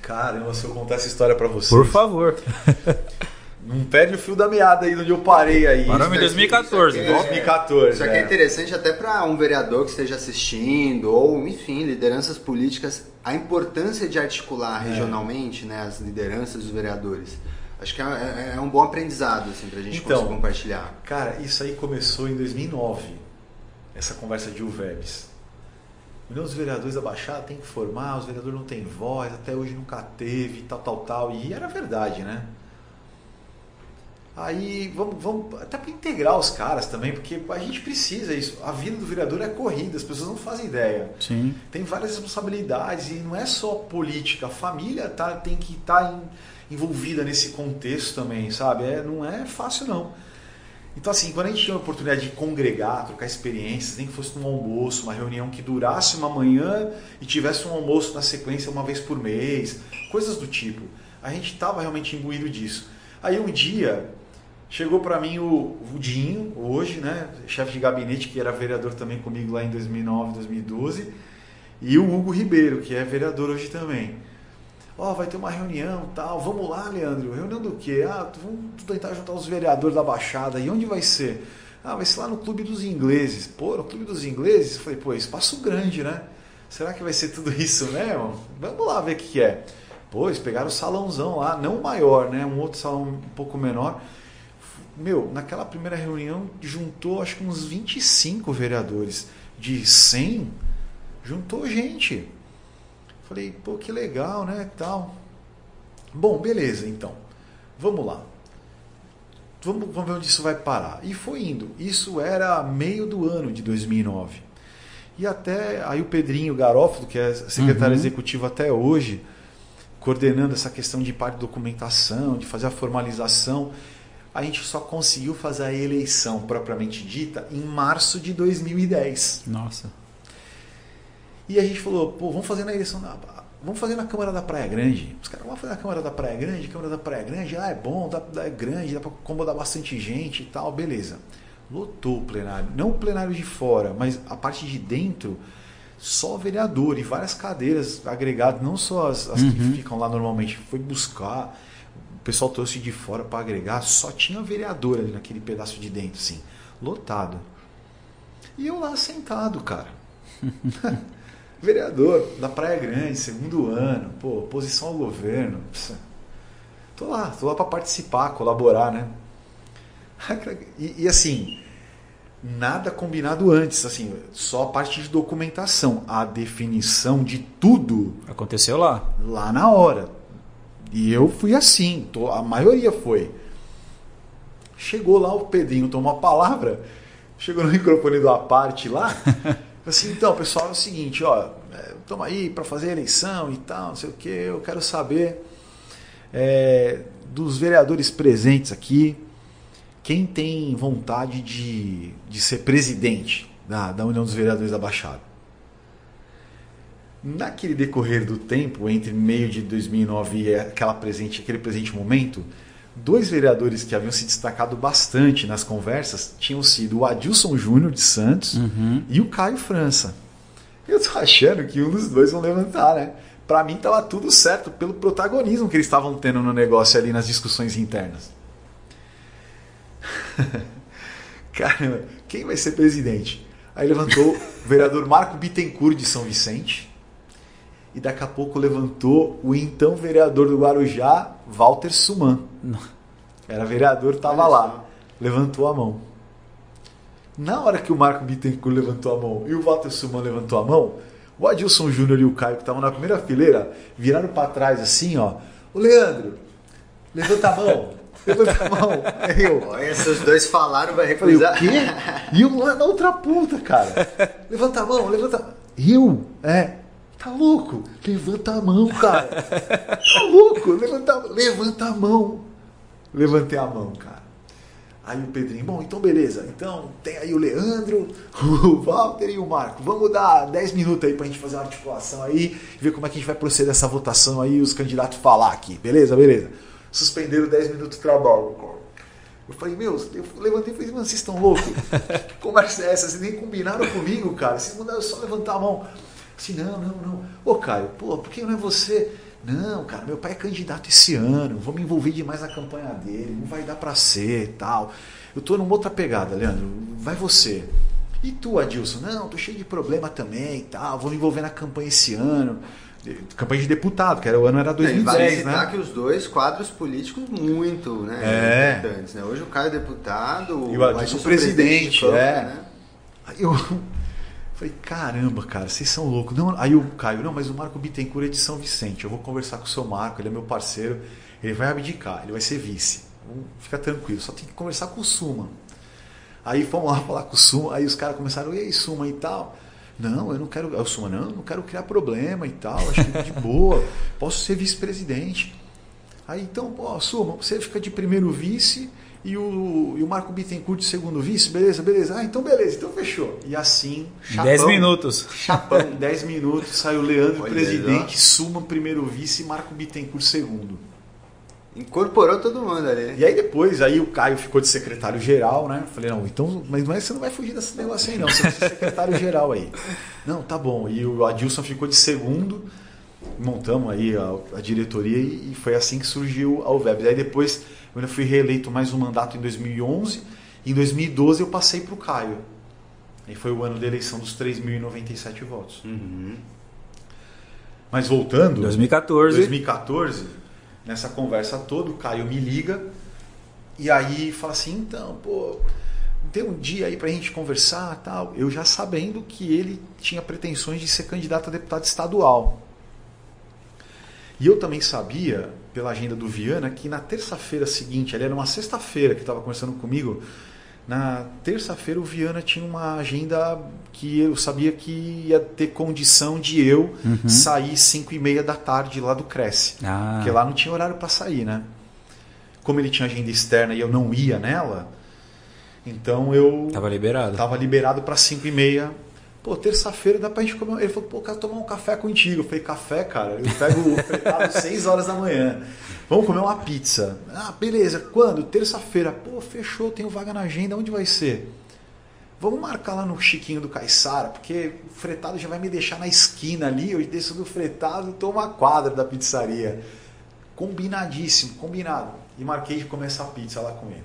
Caramba, se eu contar essa história pra vocês. Por favor. (laughs) Não perde o fio da meada aí de onde eu parei aí. Paramos em 2014. Isso aqui é- 2014. Isso aqui é é. interessante até para um vereador que esteja assistindo, ou enfim, lideranças políticas, a importância de articular É. regionalmente né, as lideranças dos vereadores. Acho que é, é- é um bom aprendizado assim, para a gente Então, conseguir compartilhar. Cara, isso aí começou em 2009. Essa conversa de UVEBs. União dos vereadores da Baixada tem que formar, os vereadores não têm voz, até hoje nunca teve, tal, tal, tal. E era verdade, né? Aí vamos, vamos até para integrar os caras também, porque a gente precisa isso. A vida do vereador é corrida, as pessoas não fazem ideia. Sim. Tem várias responsabilidades e não é só política. A família tá, tem que estar envolvida nesse contexto também, sabe? É, não é fácil não. Então assim, quando a gente tinha a oportunidade de congregar, trocar experiências, nem que fosse num almoço, uma reunião que durasse uma manhã e tivesse um almoço na sequência uma vez por mês, coisas do tipo. A gente estava realmente imbuído disso. Aí um dia chegou para mim o, o Dinho, hoje, né, chefe de gabinete, que era vereador também comigo lá em 2009, 2012, e o Hugo Ribeiro, que é vereador hoje também. Ó, vai ter uma reunião tal. Vamos lá, Leandro. Reunião do quê? Ah, vamos tentar juntar os vereadores da Baixada. E onde vai ser? Ah, vai ser lá no Clube dos Ingleses. Pô, no Clube dos Ingleses? Falei, pô, espaço grande, né? Será que vai ser tudo isso mesmo? Vamos lá ver o que é. Pô, eles pegaram o salãozão lá, não o maior, né? Um outro salão um pouco menor. Meu, naquela primeira reunião juntou acho que uns 25 vereadores. De 100, juntou gente. Falei, pô, que legal, né? Tal. Bom, beleza, então. Vamos lá. Vamos, vamos ver onde isso vai parar. E foi indo. Isso era meio do ano de 2009. E até aí o Pedrinho Garófalo, que é secretário Uhum. executivo até hoje, coordenando essa questão de parte de documentação, de fazer a formalização, a gente só conseguiu fazer a eleição propriamente dita em março de 2010. Nossa. E a gente falou, pô, vamos fazer na eleição da. Vamos fazer na Câmara da Praia Grande. Os caras vão fazer na Câmara da Praia Grande, Câmara da Praia Grande, ah, é bom, dá, dá, é grande, dá pra acomodar bastante gente e tal, beleza. Lotou o plenário. Não o plenário de fora, mas a parte de dentro, só vereador e várias cadeiras agregadas, não só as, as que Uhum. ficam lá normalmente. Foi buscar, o pessoal trouxe de fora para agregar, só tinha vereador ali naquele pedaço de dentro, assim, lotado. E eu lá sentado, cara. (laughs) Vereador da Praia Grande, segundo ano, pô, oposição ao governo. Pss, Tô lá, tô lá para participar, colaborar, né? (laughs) E, e, assim, nada combinado antes, assim, só a parte de documentação, a definição de tudo Aconteceu lá. lá na hora. E eu fui assim, tô- a maioria foi. Chegou lá o Pedrinho, tomou a palavra, chegou no (laughs) microfone da parte lá, assim, então pessoal, é o seguinte, ó, estamos aí para fazer a eleição e tal, não sei o que, eu quero saber é, dos vereadores presentes aqui, quem tem vontade de, de ser presidente da, da União dos Vereadores da Baixada. Naquele decorrer do tempo, entre meio de 2009 e aquela presente, aquele presente momento, dois vereadores que haviam se destacado bastante nas conversas tinham sido o Adilson Júnior de Santos Uhum. e o Caio França. Eu tô achando que um dos dois vão levantar, né? Pra mim tava tudo certo pelo protagonismo que eles estavam tendo no negócio ali nas discussões internas. (laughs) Caramba, quem vai ser presidente? Aí levantou o vereador Marco Bittencourt de São Vicente. E daqui a pouco levantou o então vereador do Guarujá, Walter Suman. Era vereador, tava Olha lá. Levantou a mão. Na hora que o Marco Bittencourt levantou a mão e o Walter Suman levantou a mão, o Adilson Júnior e o Caio, que estavam na primeira fileira, viraram para trás assim, ó. O Leandro, levanta a mão. Levanta a mão. (laughs) Aí eu, Olha, se os dois falaram, vai Falei, o recusar. quê? E eu lá na outra ponta, cara. (laughs) Levanta a mão, levanta. Eu? É. Tá louco? Levanta a mão, cara. (laughs) Tá louco? Levanta, levanta a mão. Levantei a mão, cara. Aí o Pedrinho, bom, então beleza. Então tem aí o Leandro, (laughs) o Walter e o Marco. Vamos dar 10 minutos aí pra gente fazer uma articulação aí, ver como é que a gente vai proceder essa votação aí, os candidatos falar aqui. Beleza, beleza. Suspenderam 10 minutos de trabalho, cara. Eu falei, meu, eu levantei e falei, mano, vocês estão loucos? (laughs) Que conversa é essa? Vocês nem combinaram comigo, cara. Vocês mandaram só levantar a mão. Assim, não, não, não. Ô, Caio, pô, por que não é você? Não, cara, meu pai é candidato esse ano, vou me envolver demais na campanha dele, não vai dar para ser tal. Eu tô numa outra pegada, Leandro, vai você. E tu, Adilson? Não, tô cheio de problema também e tal, vou me envolver na campanha esse ano. Campanha de deputado, que era, o ano era 2010, é, vale né? que os dois quadros políticos muito né, é. importantes. Né? Hoje o Caio é deputado, e o Adilson, o presidente. presidente é. Né? Eu falei, caramba, cara, vocês são loucos. Não, aí o Caio, não, mas o Marco Bittencourt é de São Vicente. Eu vou conversar com o seu Marco, ele é meu parceiro, ele vai abdicar, ele vai ser vice. Fica tranquilo, só tem que conversar com o Suma. Aí fomos lá falar com o Suma, aí os caras começaram, e aí, Suma e tal. Não, eu não quero. Eu sou, não, não quero criar problema e tal. Acho que de boa. (laughs) Posso ser vice-presidente. Aí então, pô, Suma, você fica de primeiro vice e o, e o Marco Bittencourt de segundo vice, beleza, beleza. Ah, então beleza, então fechou. E assim. 10 minutos. Chapão. (laughs) 10 minutos, saiu Leandro, Olha presidente, Suma, primeiro vice e Marco Bittencourt segundo. Incorporou todo mundo ali. E aí depois, aí o Caio ficou de secretário-geral, né? Falei, não, então, mas não é, você não vai fugir desse negócio aí não, você vai ser secretário-geral aí. (laughs) Não, tá bom. E o Adilson ficou de segundo, montamos aí a, a diretoria e, e, foi assim que surgiu a UVEB. Aí depois, eu ainda fui reeleito mais um mandato em 2011, e em 2012 eu passei para o Caio. Aí foi o ano da eleição dos 3.097 votos. Uhum. Mas voltando... 2014. 2014 nessa conversa toda, o Caio me liga e aí fala assim, então, pô, tem um dia aí pra gente conversar tal. Eu já sabendo que ele tinha pretensões de ser candidato a deputado estadual. E eu também sabia, pela agenda do Viana, que na terça-feira seguinte, ali era uma sexta-feira que estava conversando comigo, na terça-feira o Viana tinha uma agenda que eu sabia que ia ter condição de eu uhum. sair 5 e meia da tarde lá do Cresce. Ah. Porque lá não tinha horário para sair, né? Como ele tinha agenda externa e eu não ia nela, então eu... Tava liberado. Tava liberado para 5 e meia. Pô, terça-feira dá pra gente comer... Ele falou, pô, quero tomar um café contigo. Eu falei, café, cara? Eu pego o fretado 6 horas da manhã. Vamos comer uma pizza. Ah, beleza. Quando? Terça-feira. Pô, fechou, tenho vaga na agenda. Onde vai ser? Vamos marcar lá no Chiquinho do Caiçara, porque o fretado já vai me deixar na esquina ali. Eu desço do fretado e tomo a quadra da pizzaria. Combinadíssimo, combinado. E marquei de comer essa pizza lá com ele.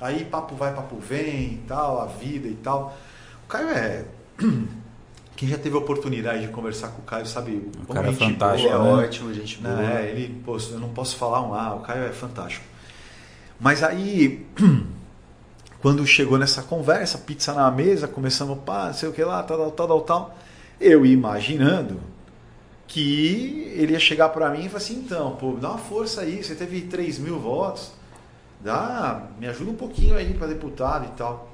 Aí papo vai, papo vem e tal, a vida e tal. O Caio é (clears throat) quem já teve a oportunidade de conversar com o Caio sabe o cara é fantástico, boa, é né? ótimo, gente boa. É, ele, pô, eu não posso falar um ah, o Caio é fantástico. Mas aí, (clears throat) quando chegou nessa conversa, pizza na mesa, começamos, pá, não sei o que lá, tal, tal, tal, tal, eu imaginando que ele ia chegar para mim e falar assim, então, pô, dá uma força aí, você teve 3 mil votos, dá, me ajuda um pouquinho aí para deputado e tal.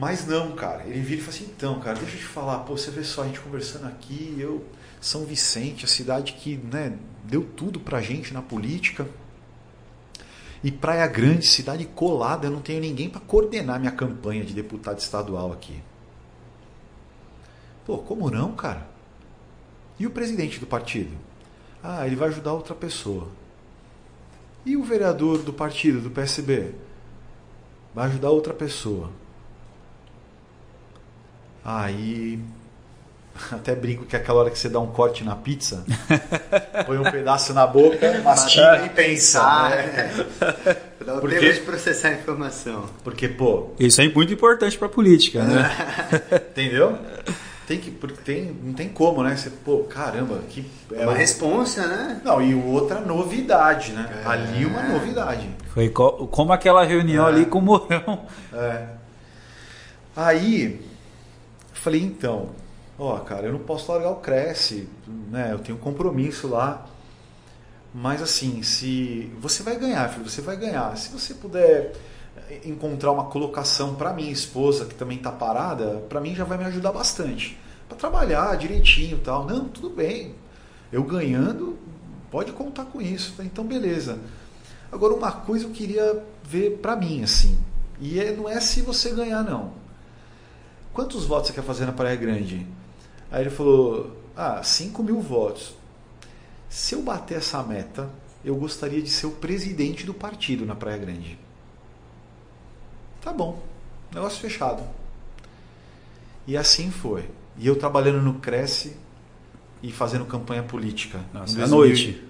Mas não, cara. Ele vira e fala assim: então, cara, deixa eu te falar. Pô, você vê só a gente conversando aqui. Eu, São Vicente, a cidade que né, deu tudo pra gente na política. E Praia Grande, cidade colada, eu não tenho ninguém para coordenar minha campanha de deputado estadual aqui. Pô, como não, cara? E o presidente do partido? Ah, ele vai ajudar outra pessoa. E o vereador do partido, do PSB? Vai ajudar outra pessoa. Aí (laughs) até brinco que é aquela hora que você dá um corte na pizza, (laughs) põe um pedaço na boca, mastiga e pensa. Ah, né? é. (laughs) Dá o porque, tempo de processar a informação. Porque, pô. Isso é muito importante pra política, né? Entendeu? Tem que, porque tem, não tem como, né? Você, pô, caramba, que. É uma o... responsa, né? Não, e outra novidade, né? É. Ali uma novidade. Foi co como aquela reunião é. ali com o Morão. É. Aí Falei, então, ó, cara, eu não posso largar o Cresce, né? Eu tenho um compromisso lá. Mas assim, se você vai ganhar, filho, você vai ganhar. Se você puder encontrar uma colocação para minha esposa que também está parada, para mim já vai me ajudar bastante. para trabalhar direitinho tal. Não, tudo bem. Eu ganhando, pode contar com isso. Então, beleza. Agora, uma coisa eu queria ver para mim, assim. E é, não é se você ganhar, não. Quantos votos você quer fazer na Praia Grande? Aí ele falou, ah, 5 mil votos. Se eu bater essa meta, eu gostaria de ser o presidente do partido na Praia Grande. Tá bom, negócio fechado. E assim foi. E eu trabalhando no Cresce e fazendo campanha política. Nossa, à noite.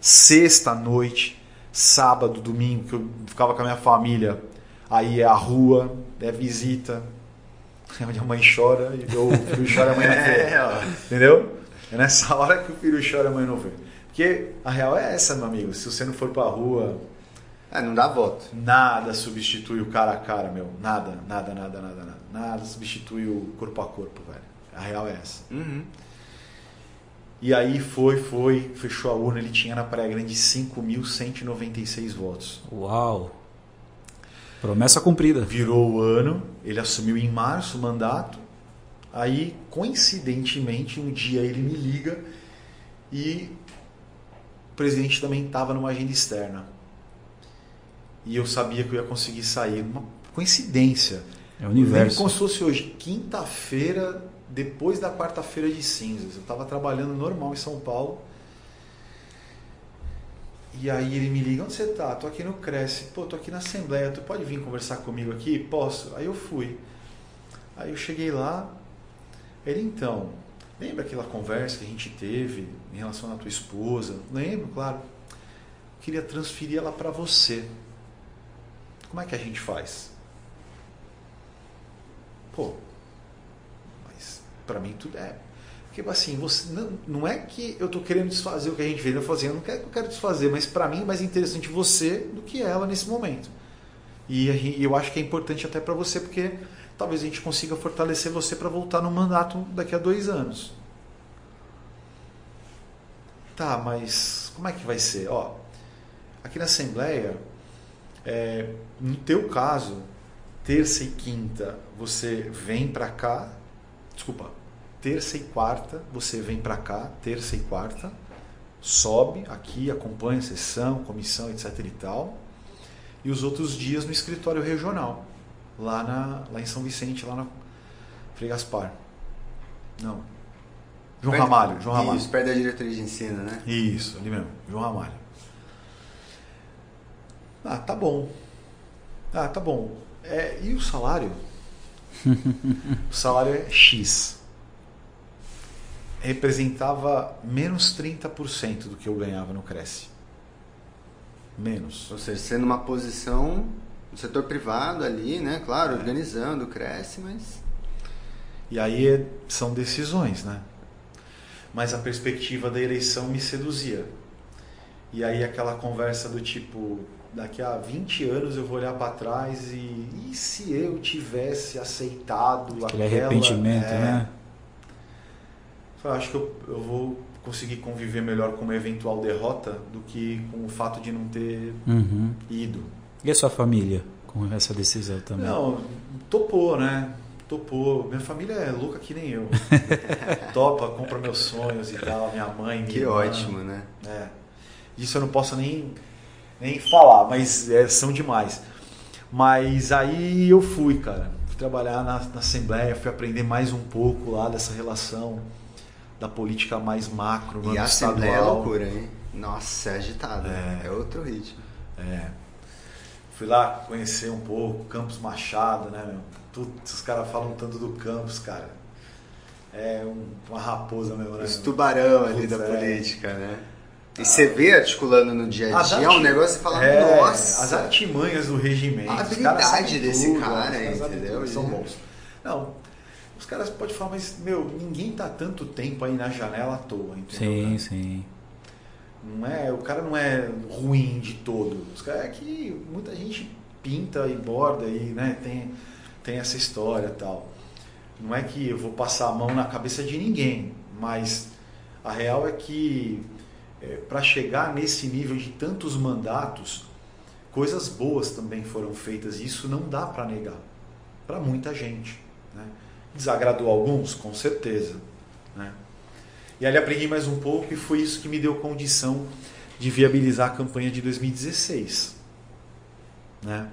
Sexta noite, sábado, domingo, que eu ficava com a minha família. Aí é a rua, é visita. (laughs) Minha mãe chora e o filho chora e a mãe não vê. (laughs) É, Entendeu? É nessa hora que o filho chora e a mãe não vê. Porque a real é essa, meu amigo. Se você não for pra rua. É, não dá voto. Nada substitui o cara a cara, meu. Nada, nada, nada, nada, nada. Nada substitui o corpo a corpo, velho. A real é essa. Uhum. E aí foi, foi, fechou a urna, ele tinha na Praia Grande 5.196 votos. Uau! Promessa cumprida. Virou o ano, ele assumiu em março o mandato. Aí, coincidentemente, um dia ele me liga e o presidente também estava numa agenda externa. E eu sabia que eu ia conseguir sair. Uma coincidência. É o universo. Como se fosse hoje, quinta-feira, depois da quarta-feira de cinzas. Eu estava trabalhando normal em São Paulo. E aí ele me liga, onde você tá? Tô aqui no Cresce. Pô, tô aqui na Assembleia, tu pode vir conversar comigo aqui? Posso? Aí eu fui. Aí eu cheguei lá, ele então, lembra aquela conversa que a gente teve em relação à tua esposa? Lembro, claro. Queria transferir ela para você. Como é que a gente faz? Pô, mas para mim tudo é porque assim, você não, não é que eu estou querendo desfazer o que a gente fez, eu eu não quero, eu quero desfazer, mas para mim é mais interessante você do que ela nesse momento. E, e eu acho que é importante até para você, porque talvez a gente consiga fortalecer você para voltar no mandato daqui a dois anos. Tá, mas como é que vai ser? Ó, aqui na Assembleia, é, no teu caso, terça e quinta você vem para cá, desculpa, terça e quarta você vem para cá, terça e quarta, sobe aqui, acompanha a sessão, comissão, etc e tal, e os outros dias no escritório regional, lá, na, lá em São Vicente, lá na Frei Gaspar. Não. João Perto- Ramalho, João Ramalho. Isso, perto da diretoria de ensino, né? Isso, ali mesmo, João Ramalho. Ah, tá bom. Ah, tá bom. É, e o salário? (laughs) o salário é X. Representava menos 30% do que eu ganhava no Cresce. Menos. Ou seja, você numa posição no setor privado ali, né? Claro, organizando, cresce, mas. E aí é- são decisões, né? Mas a perspectiva da eleição me seduzia. E aí aquela conversa do tipo, daqui a 20 anos eu vou olhar para trás e e se eu tivesse aceitado Aquele aquela arrependimento, é, né? Eu acho que eu, eu vou conseguir conviver melhor com uma eventual derrota do que com o fato de não ter Uhum. ido. E a sua família com essa decisão também? Não, topou, né? Topou. Minha família é louca que nem eu. (laughs) Topa, compra meus sonhos e tal. Minha mãe, minha Que irmã. ótimo, né? É. Isso eu não posso nem, nem falar, mas é, são demais. Mas aí eu fui, cara. Fui trabalhar na, na Assembleia, fui aprender mais um pouco lá dessa relação da política mais macro, no E a Assembleia é loucura, hein? Nossa, é agitado. É. É, outro ritmo. É. Fui lá conhecer um pouco Campos Machado, né, meu? Putz, os caras falam tanto do Campos, cara. É um- uma raposa mesmo, né? Os tubarão ali da é. política, né? E você vê articulando no dia a dia, é um negócio que você fala, é, nossa. As artimanhas do regimento. A habilidade desse tudo, cara, sabem entendeu? São bons. Não, os caras podem falar, mas, meu, ninguém tá tanto tempo aí na janela à toa, entendeu? Sim, cara? sim. Não é, o cara não é ruim de todo. Os caras é que muita gente pinta e borda e né, tem, tem essa história e tal. Não é que eu vou passar a mão na cabeça de ninguém, mas a real é que para chegar nesse nível de tantos mandatos, coisas boas também foram feitas e isso não dá para negar para muita gente. Né? Desagradou alguns? Com certeza. Né? E ali aprendi mais um pouco e foi isso que me deu condição de viabilizar a campanha de 2016. Né?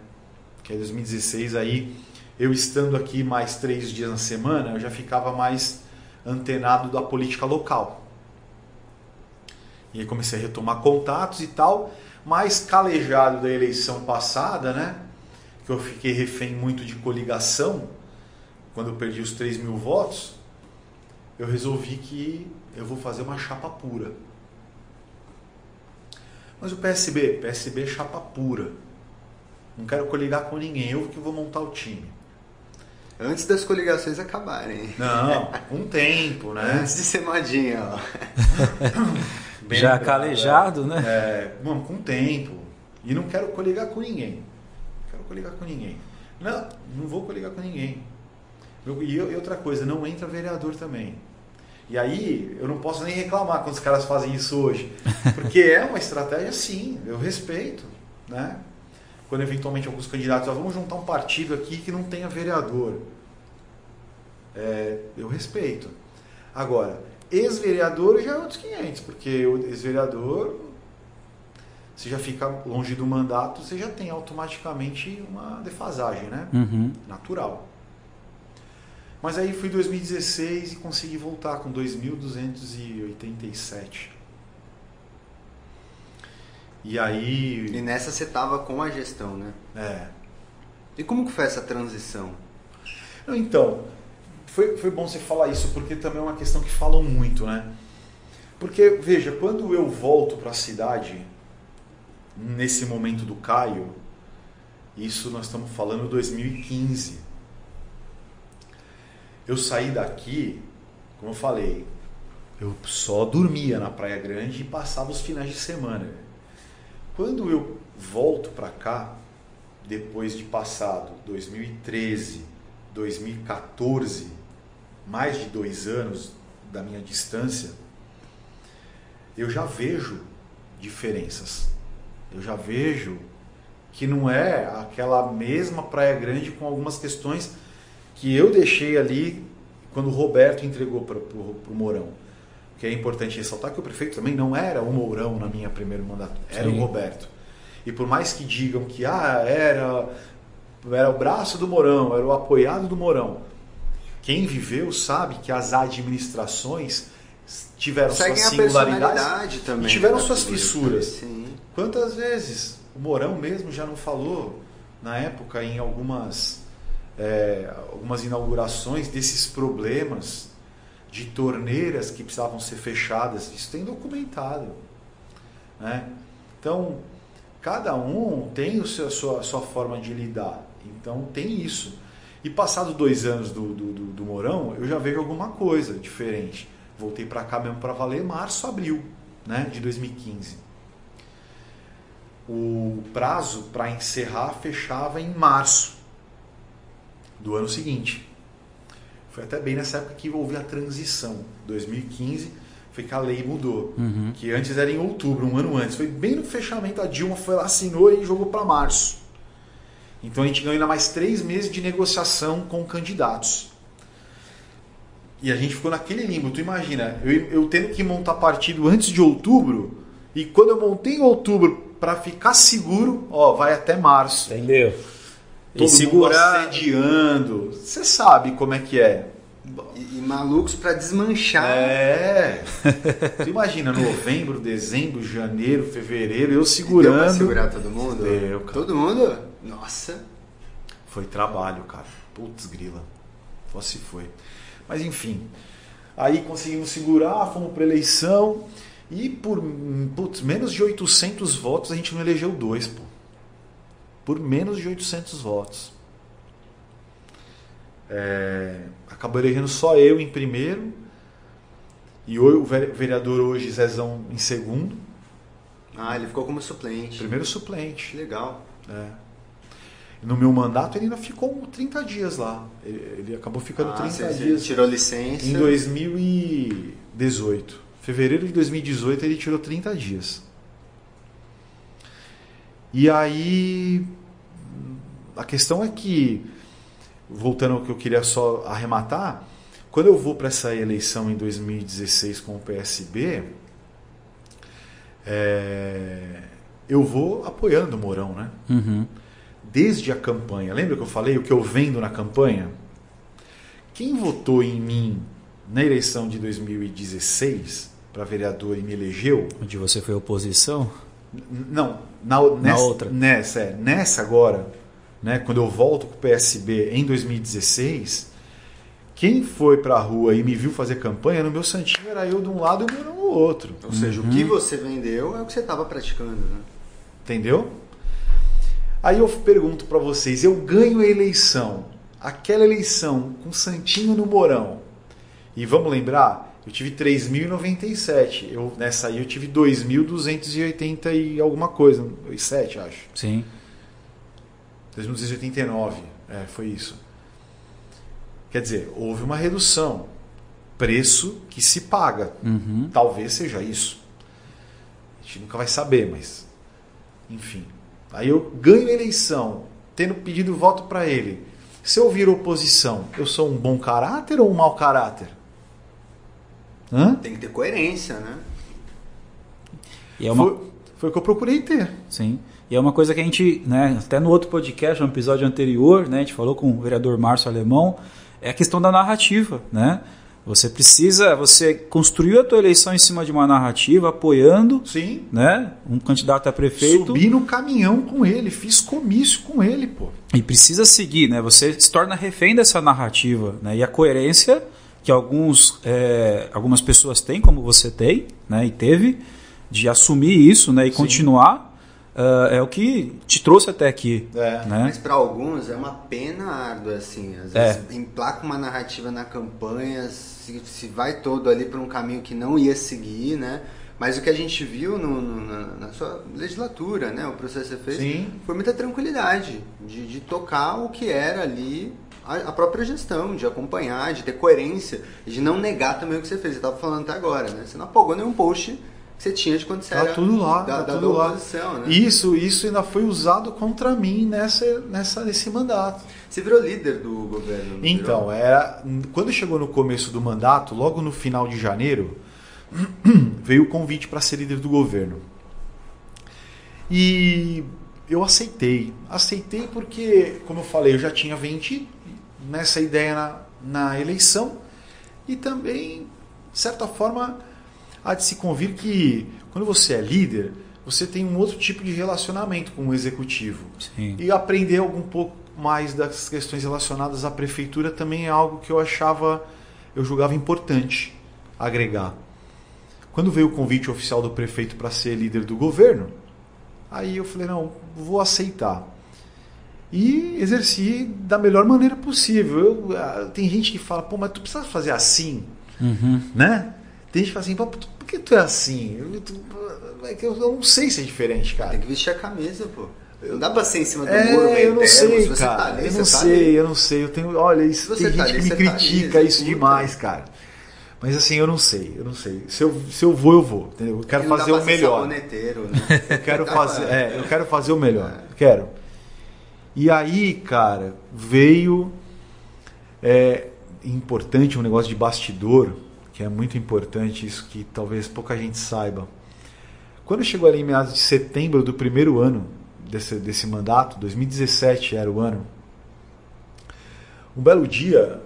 Que é 2016 aí, eu estando aqui mais três dias na semana, eu já ficava mais antenado da política local. E aí comecei a retomar contatos e tal, mais calejado da eleição passada, né? Que eu fiquei refém muito de coligação, quando eu perdi os 3 mil votos, eu resolvi que eu vou fazer uma chapa pura. Mas o PSB, PSB é chapa pura. Não quero coligar com ninguém, eu que vou montar o time. Antes das coligações acabarem. Não, com tempo, né? Antes de ser modinha, ó. Bem (laughs) Já calejado, né? É, mano, com tempo. E não quero coligar com ninguém. Não quero coligar com ninguém. Não, não vou coligar com ninguém. E outra coisa, não entra vereador também. E aí eu não posso nem reclamar quando os caras fazem isso hoje. (laughs) Porque é uma estratégia sim, eu respeito. Né? Quando eventualmente alguns candidatos falam, vamos juntar um partido aqui que não tenha vereador. É, eu respeito. Agora, ex-vereador já é outros 500, porque o ex-vereador, você já fica longe do mandato, você já tem automaticamente uma defasagem, né? Uhum. Natural. Mas aí fui em 2016 e consegui voltar com 2.287. E aí. E nessa você tava com a gestão, né? É. E como que foi essa transição? Então, foi, foi bom você falar isso, porque também é uma questão que falam muito, né? Porque, veja, quando eu volto para a cidade, nesse momento do Caio, isso nós estamos falando 2015 eu saí daqui, como eu falei, eu só dormia na Praia Grande e passava os finais de semana. Quando eu volto para cá, depois de passado 2013, 2014, mais de dois anos da minha distância, eu já vejo diferenças. Eu já vejo que não é aquela mesma Praia Grande com algumas questões que eu deixei ali quando o Roberto entregou para o Mourão. Que é importante ressaltar que o prefeito também não era o Mourão na minha primeiro mandato, era Sim. o Roberto. E por mais que digam que ah, era, era o braço do Mourão, era o apoiado do Mourão, quem viveu sabe que as administrações tiveram Seguem suas singularidades também e tiveram suas fissuras. Sim. Quantas vezes o Mourão mesmo já não falou na época em algumas é, algumas inaugurações desses problemas de torneiras que precisavam ser fechadas. Isso tem documentado. Né? Então, cada um tem o seu, a sua, a sua forma de lidar. Então, tem isso. E passados dois anos do, do, do, do Morão, eu já vejo alguma coisa diferente. Voltei para cá mesmo para valer março, abril né, de 2015. O prazo para encerrar fechava em março do ano seguinte. Foi até bem nessa época que houve a transição. 2015 foi que a lei mudou. Uhum. Que antes era em outubro, um ano antes. Foi bem no fechamento, a Dilma foi lá, assinou e jogou para março. Então a gente ganhou ainda mais três meses de negociação com candidatos. E a gente ficou naquele limbo. Tu imagina, eu, eu tendo que montar partido antes de outubro, e quando eu montei em outubro para ficar seguro, ó, vai até março. Entendeu? Todo e segurar... mundo assediando. Você sabe como é que é. E, e malucos para desmanchar. É. (laughs) Você imagina, novembro, dezembro, janeiro, fevereiro, eu segurando. Deu pra segurar todo mundo? Deu, cara. Todo mundo? Nossa. Foi trabalho, cara. Putz, grila. Só se foi. Mas enfim. Aí conseguimos segurar, fomos para eleição. E por putz, menos de 800 votos a gente não elegeu dois, pô por menos de 800 votos. É, acabou elegendo só eu em primeiro e o vereador hoje, Zezão, em segundo. Ah, ele ficou como suplente. Primeiro suplente. Legal. É. No meu mandato ele ainda ficou 30 dias lá. Ele, ele acabou ficando ah, 30 dias. Tirou licença. Em 2018. Fevereiro de 2018 ele tirou 30 dias. E aí a questão é que voltando ao que eu queria só arrematar, quando eu vou para essa eleição em 2016 com o PSB, é, eu vou apoiando o Mourão, né? Uhum. Desde a campanha. Lembra que eu falei o que eu vendo na campanha? Quem votou em mim na eleição de 2016 para vereador e me elegeu? Onde você foi oposição? Não, na, nessa, outra. Nessa, é, nessa agora, né, quando eu volto com o PSB em 2016, quem foi para a rua e me viu fazer campanha no meu santinho era eu de um lado e o meu no outro. Ou seja, o que você vendeu é o que você estava praticando, né? Entendeu? Aí eu pergunto para vocês, eu ganho a eleição, aquela eleição com Santinho no Morão. E vamos lembrar, eu tive 3.097. Eu nessa aí eu tive 2.280 e alguma coisa, 7, acho. Sim. 2.289. É, foi isso. Quer dizer, houve uma redução. Preço que se paga. Uhum. Talvez seja isso. A gente nunca vai saber, mas. Enfim. Aí eu ganho a eleição, tendo pedido voto para ele. Se eu vir oposição, eu sou um bom caráter ou um mau caráter? Hã? Tem que ter coerência, né? E é uma, Foi, foi o que eu procurei ter. Sim. E é uma coisa que a gente, né, até no outro podcast, no episódio anterior, né, a gente falou com o vereador Márcio Alemão, é a questão da narrativa, né? Você precisa, você construiu a tua eleição em cima de uma narrativa, apoiando, Sim. né, um candidato a prefeito Subi no caminhão com ele, fiz comício com ele, pô. e precisa seguir, né? Você se torna refém dessa narrativa, né? E a coerência que alguns, é, algumas pessoas têm, como você tem, né? E teve de assumir isso, né? E Sim. continuar ah, é o que te trouxe até aqui, É. né? Mas para alguns é uma pena árdua, assim. Às É. vezes emplaca uma narrativa na campanha, se, se vai todo ali para um caminho que não ia seguir, né? Mas o que a gente viu no- no- na, na sua legislatura, né? O processo que você fez, Sim. foi muita tranquilidade de, de tocar o que era ali a, própria gestão, de acompanhar, de ter coerência, de não negar também o que você fez. Você estava falando até agora, né? Você não apagou nenhum post que você tinha de quando você Tá era tudo lá, da, tá da- tudo da lá. oposição, né? Isso, isso ainda foi usado contra mim nessa, nessa, nesse mandato. Você virou líder do governo. Então, virou? era quando chegou no começo do mandato, logo no final de janeiro, (clears throat) veio o convite para ser líder do governo. E eu aceitei. Aceitei porque, como eu falei, eu já tinha vendido nessa ideia na, na eleição e também, de certa forma, há de se convir que quando você é líder, você tem um outro tipo de relacionamento com o executivo. Sim. E aprender algum pouco mais das questões relacionadas à prefeitura também é algo que eu achava, eu julgava importante agregar. Quando veio o convite oficial do prefeito para ser líder do governo, aí eu falei, não, vou aceitar. E exerci da melhor maneira possível. Eu, ah, tem gente que fala, pô, mas tu precisa fazer assim, Uhum. né? Tem gente que fala assim, pô, por que tu é assim? Eu, tu- é eu, não sei se é diferente, cara. Tem que vestir a camisa, pô. Não dá pra ser em cima do É, muro, meio eu não sei, Se você cara. tá ali, eu não tá sei, ali. eu não sei. Eu tenho, olha, isso, tem tá gente ali, que me tá ali, critica isso executa. demais, cara. Mas assim, eu não sei, eu não sei. Se eu, se eu vou, eu vou. Entendeu? Eu quero fazer o melhor. né? Eu quero (laughs) fazer, é, eu quero fazer o melhor. Quero. E aí, cara, veio é importante um negócio de bastidor, que é muito importante isso que talvez pouca gente saiba. Quando chegou ali em meados de setembro do primeiro ano desse, desse mandato, 2017 era o ano, um belo dia,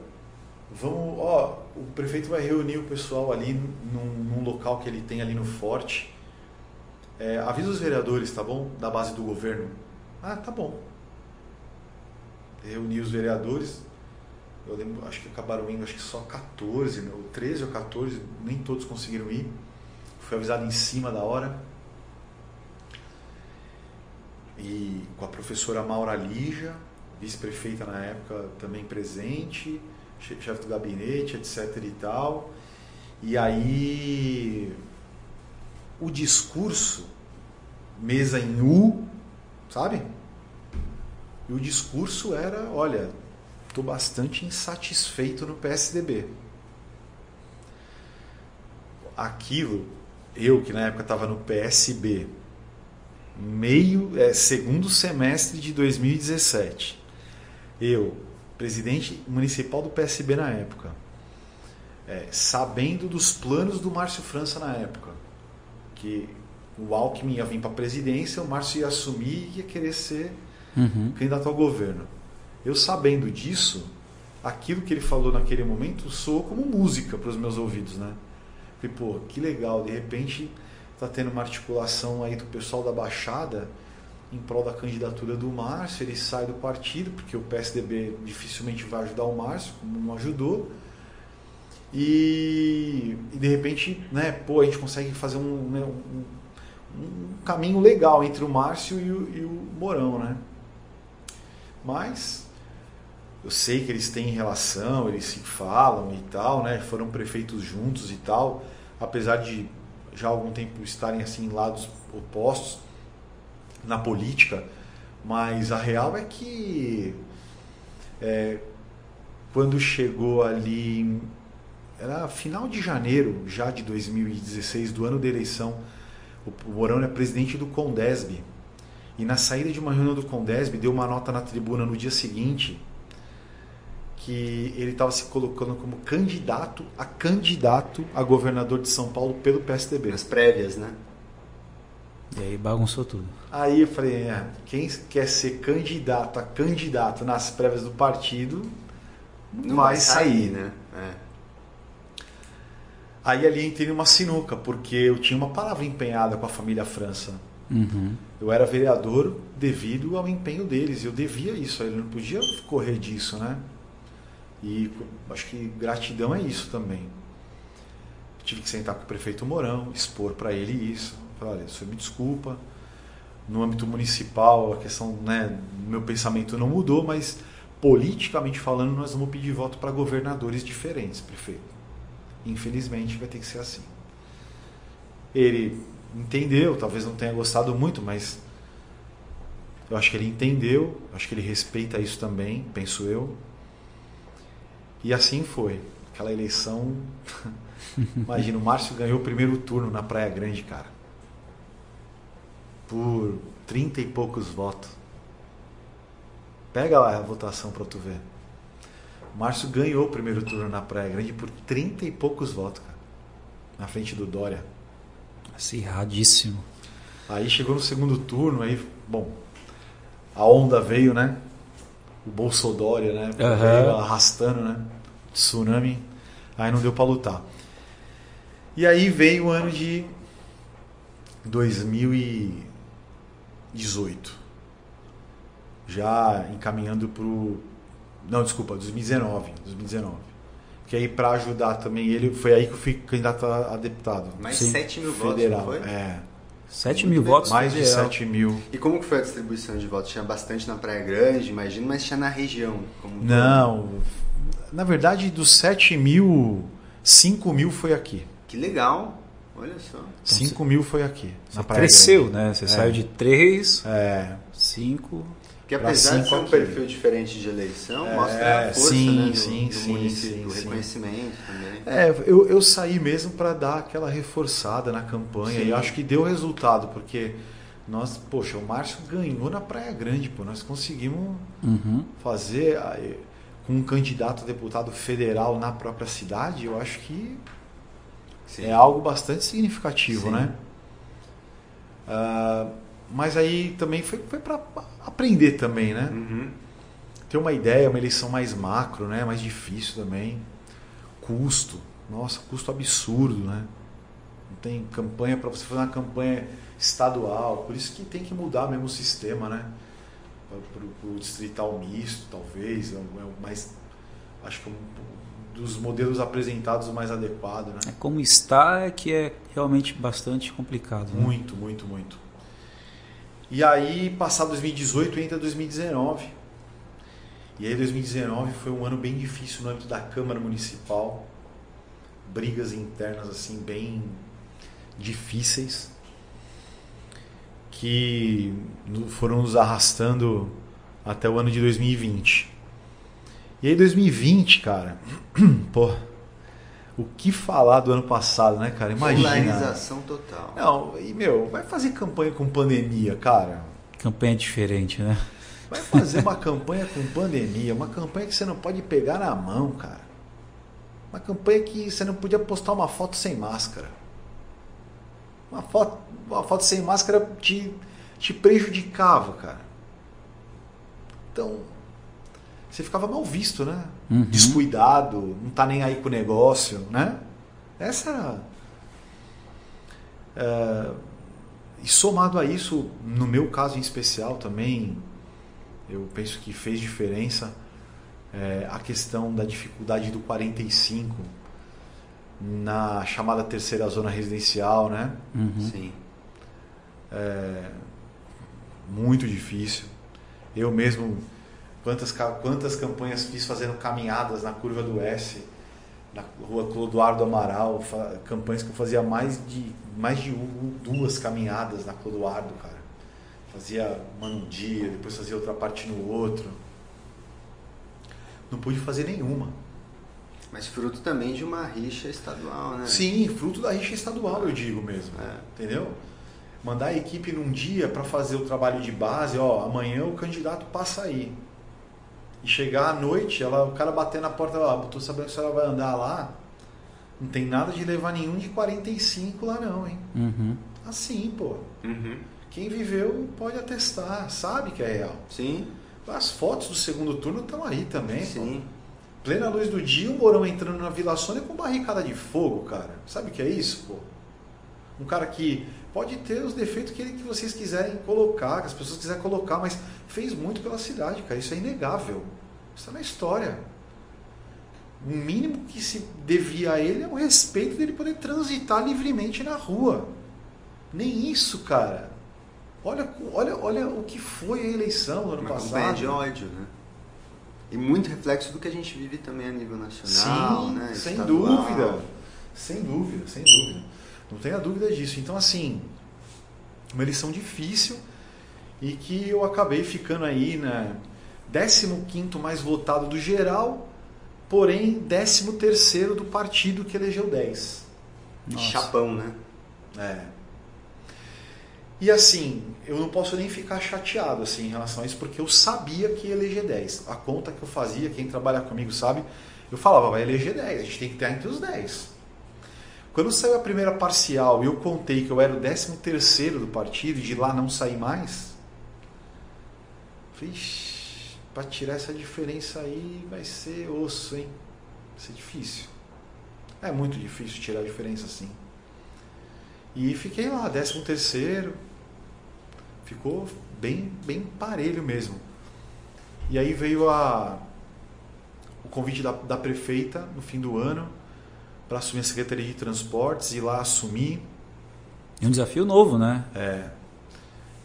vamos, ó, o prefeito vai reunir o pessoal ali num, num local que ele tem ali no Forte. É, avisa os vereadores, tá bom? Da base do governo. Ah, tá bom. Reuni os vereadores. Eu lembro, acho que acabaram indo, acho que só 14, né? ou 13 ou 14, nem todos conseguiram ir. Fui avisado em cima da hora. E com a professora Maura Lígia, vice-prefeita na época também presente, che- chefe do gabinete, etc e tal. E aí o discurso, mesa em U, sabe? E o discurso era, olha, estou bastante insatisfeito no PSDB. Aquilo, eu que na época estava no PSB, meio, é, segundo semestre de 2017, eu presidente municipal do PSB na época, é, sabendo dos planos do Márcio França na época, que o Alckmin ia vir para a presidência, o Márcio ia assumir e ia querer ser uhum. candidato ao governo. Eu sabendo disso, aquilo que ele falou naquele momento soou como música para os meus ouvidos, né? Falei, pô, que legal, de repente está tendo uma articulação aí do pessoal da Baixada em prol da candidatura do Márcio, ele sai do partido, porque o PSDB dificilmente vai ajudar o Márcio, como não ajudou. E, e de repente, né, pô, a gente consegue fazer um, né, um, um caminho legal entre o Márcio e o, e o Mourão, né? Mas eu sei que eles têm relação, eles se falam e tal, né? Foram prefeitos juntos e tal, apesar de já há algum tempo estarem assim em lados opostos na política, mas a real é que é, quando chegou ali era final de janeiro já de 2016 do ano da eleição o Mourão é presidente do Condesb e na saída de uma reunião do Condesb deu uma nota na tribuna no dia seguinte que ele estava se colocando como candidato a candidato a governador de São Paulo pelo PSDB. As prévias, né? E aí bagunçou tudo. Aí eu falei, é, quem quer ser candidato a candidato nas prévias do partido não, vai, vai sair, sair, né? É. Aí ali entrei numa sinuca, porque eu tinha uma palavra empenhada com a família França. Uhum. Eu era vereador devido ao empenho deles, eu devia isso, ele não podia correr disso, né? E acho que gratidão é isso também. Tive que sentar com o prefeito Mourão, expor para ele isso. Falar, olha, senhor me desculpa. No âmbito municipal, a questão, né, meu pensamento não mudou, mas politicamente falando, nós vamos pedir voto para governadores diferentes, prefeito. Infelizmente, vai ter que ser assim. Ele entendeu, talvez não tenha gostado muito, mas eu acho que ele entendeu, acho que ele respeita isso também, penso eu. E assim foi. Aquela eleição. (laughs) Imagina, o Márcio ganhou o primeiro turno na Praia Grande, cara. Por trinta e poucos votos. Pega lá a votação para tu ver. O Márcio ganhou o primeiro turno na Praia Grande por trinta e poucos votos, cara. Na frente do Dória. Acirradíssimo. Aí chegou no segundo turno, aí, bom, a onda veio, né? o Bolsodória, né? Uhum. arrastando, né? Tsunami. Aí não deu para lutar. E aí veio o ano de 2018. Já encaminhando pro não, desculpa, 2019, 2019. Que aí para ajudar também ele, foi aí que eu fui candidato a, deputado. Mais Sim. 7 mil federal, votos, não foi? É. 7 mil votos? Mais de 7 mil. E como que foi a distribuição de votos? Tinha bastante na Praia Grande, imagino, mas tinha na região? não, todo. Na verdade dos 7 mil, 5 mil foi aqui. Que legal, olha só. 5 então, mil foi aqui, na Praia cresceu, Grande. né? Você é. saiu de 3, é. 5... Que apesar de ser um perfil diferente de eleição, é, mostra a força sim, né, do, sim, do sim, município, sim, reconhecimento também. É, eu, eu saí mesmo para dar aquela reforçada na campanha e acho que deu resultado, porque nós, poxa, o Márcio ganhou na Praia Grande, pô, nós conseguimos uhum. fazer com um candidato a deputado federal na própria cidade, eu acho que sim. é algo bastante significativo, sim. né? Uh, mas aí também foi, foi para aprender também, né? Uhum. Ter uma ideia, uma eleição mais macro, né? Mais difícil também. Custo. Nossa, custo absurdo, né? Não tem campanha para você fazer uma campanha estadual. Por isso que tem que mudar mesmo o sistema, né? Para o distrital misto, talvez. É o é mais. Acho que é um dos modelos apresentados o mais adequado, né? É como está é que é realmente bastante complicado. Né? Muito, muito, muito. E aí, passado 2018, entra 2019. E aí, 2019 foi um ano bem difícil no âmbito da Câmara Municipal. Brigas internas, assim, bem difíceis. Que foram nos arrastando até o ano de 2020. E aí, 2020, cara, (clears throat) pô o que falar do ano passado, né, cara? Imagina. Polarização total. Não, e meu, vai fazer campanha com pandemia, cara. Campanha diferente, né? Vai fazer uma campanha com pandemia, uma campanha que você não pode pegar na mão, cara. Uma campanha que você não podia postar uma foto sem máscara. Uma foto, uma foto sem máscara te, te prejudicava, cara. Então, você ficava mal visto, né? Uhum. Descuidado, não tá nem aí com o negócio, né? Essa era. É, e somado a isso, no meu caso em especial também, eu penso que fez diferença é, a questão da dificuldade do 45 na chamada terceira zona residencial, né? Uhum. Sim. É, muito difícil. Eu mesmo, quantas, quantas campanhas fiz fazendo caminhadas na curva do S, na rua Clodoardo Amaral, campanhas que eu fazia mais de, mais de duas caminhadas na Clodoardo, cara. Fazia uma num dia, depois fazia outra parte no outro. Não pude fazer nenhuma. Mas fruto também de uma rixa estadual, né? Sim, fruto da rixa estadual, eu digo mesmo. É. Entendeu? Mandar a equipe num dia para fazer o trabalho de base, ó, amanhã o candidato passa aí. E chegar à noite, ela, o cara bater na porta, ó, tô sabendo que a senhora vai andar lá. Não tem nada de levar nenhum de 45 lá não, hein? Uhum. Assim, pô. Uhum. Quem viveu pode atestar, sabe que é real. Sim, As fotos do segundo turno estão aí também, pô. Plena luz do dia, o Mourão entrando na Vila Sônia com barricada de fogo, cara. Sabe o que é isso, pô? Um cara que pode ter os defeitos que, ele- que vocês quiserem colocar, que as pessoas quiserem colocar, mas fez muito pela cidade, cara. Isso é inegável. Isso é na história. O mínimo que se devia a ele é o respeito dele poder transitar livremente na rua. Nem isso, cara. Olha, olha, olha o que foi a eleição do ano Uma passado. campanha de ódio, né? E muito reflexo do que a gente vive também a nível nacional, Sim, né? sem estadual. dúvida. Sem dúvida, sem dúvida. Não tenha dúvida disso. Então, assim, uma eleição difícil e que eu acabei ficando aí, né? 15 mais votado do geral, porém 13 do partido que elegeu 10. Nossa. Chapão, né? É. E assim, eu não posso nem ficar chateado assim em relação a isso, porque eu sabia que ia eleger 10. A conta que eu fazia, quem trabalha comigo sabe, eu falava, vai eleger 10, a gente tem que estar entre os 10. Quando saiu a primeira parcial e eu contei que eu era o 13 terceiro do partido e de lá não sair mais, falei, para tirar essa diferença aí vai ser osso, hein? Vai ser difícil. É muito difícil tirar a diferença assim. E fiquei lá, 13 terceiro. Ficou bem, bem parelho mesmo. E aí veio a, o convite da, da prefeita no fim do ano para assumir a Secretaria de Transportes e lá assumir. E um desafio novo, né? É.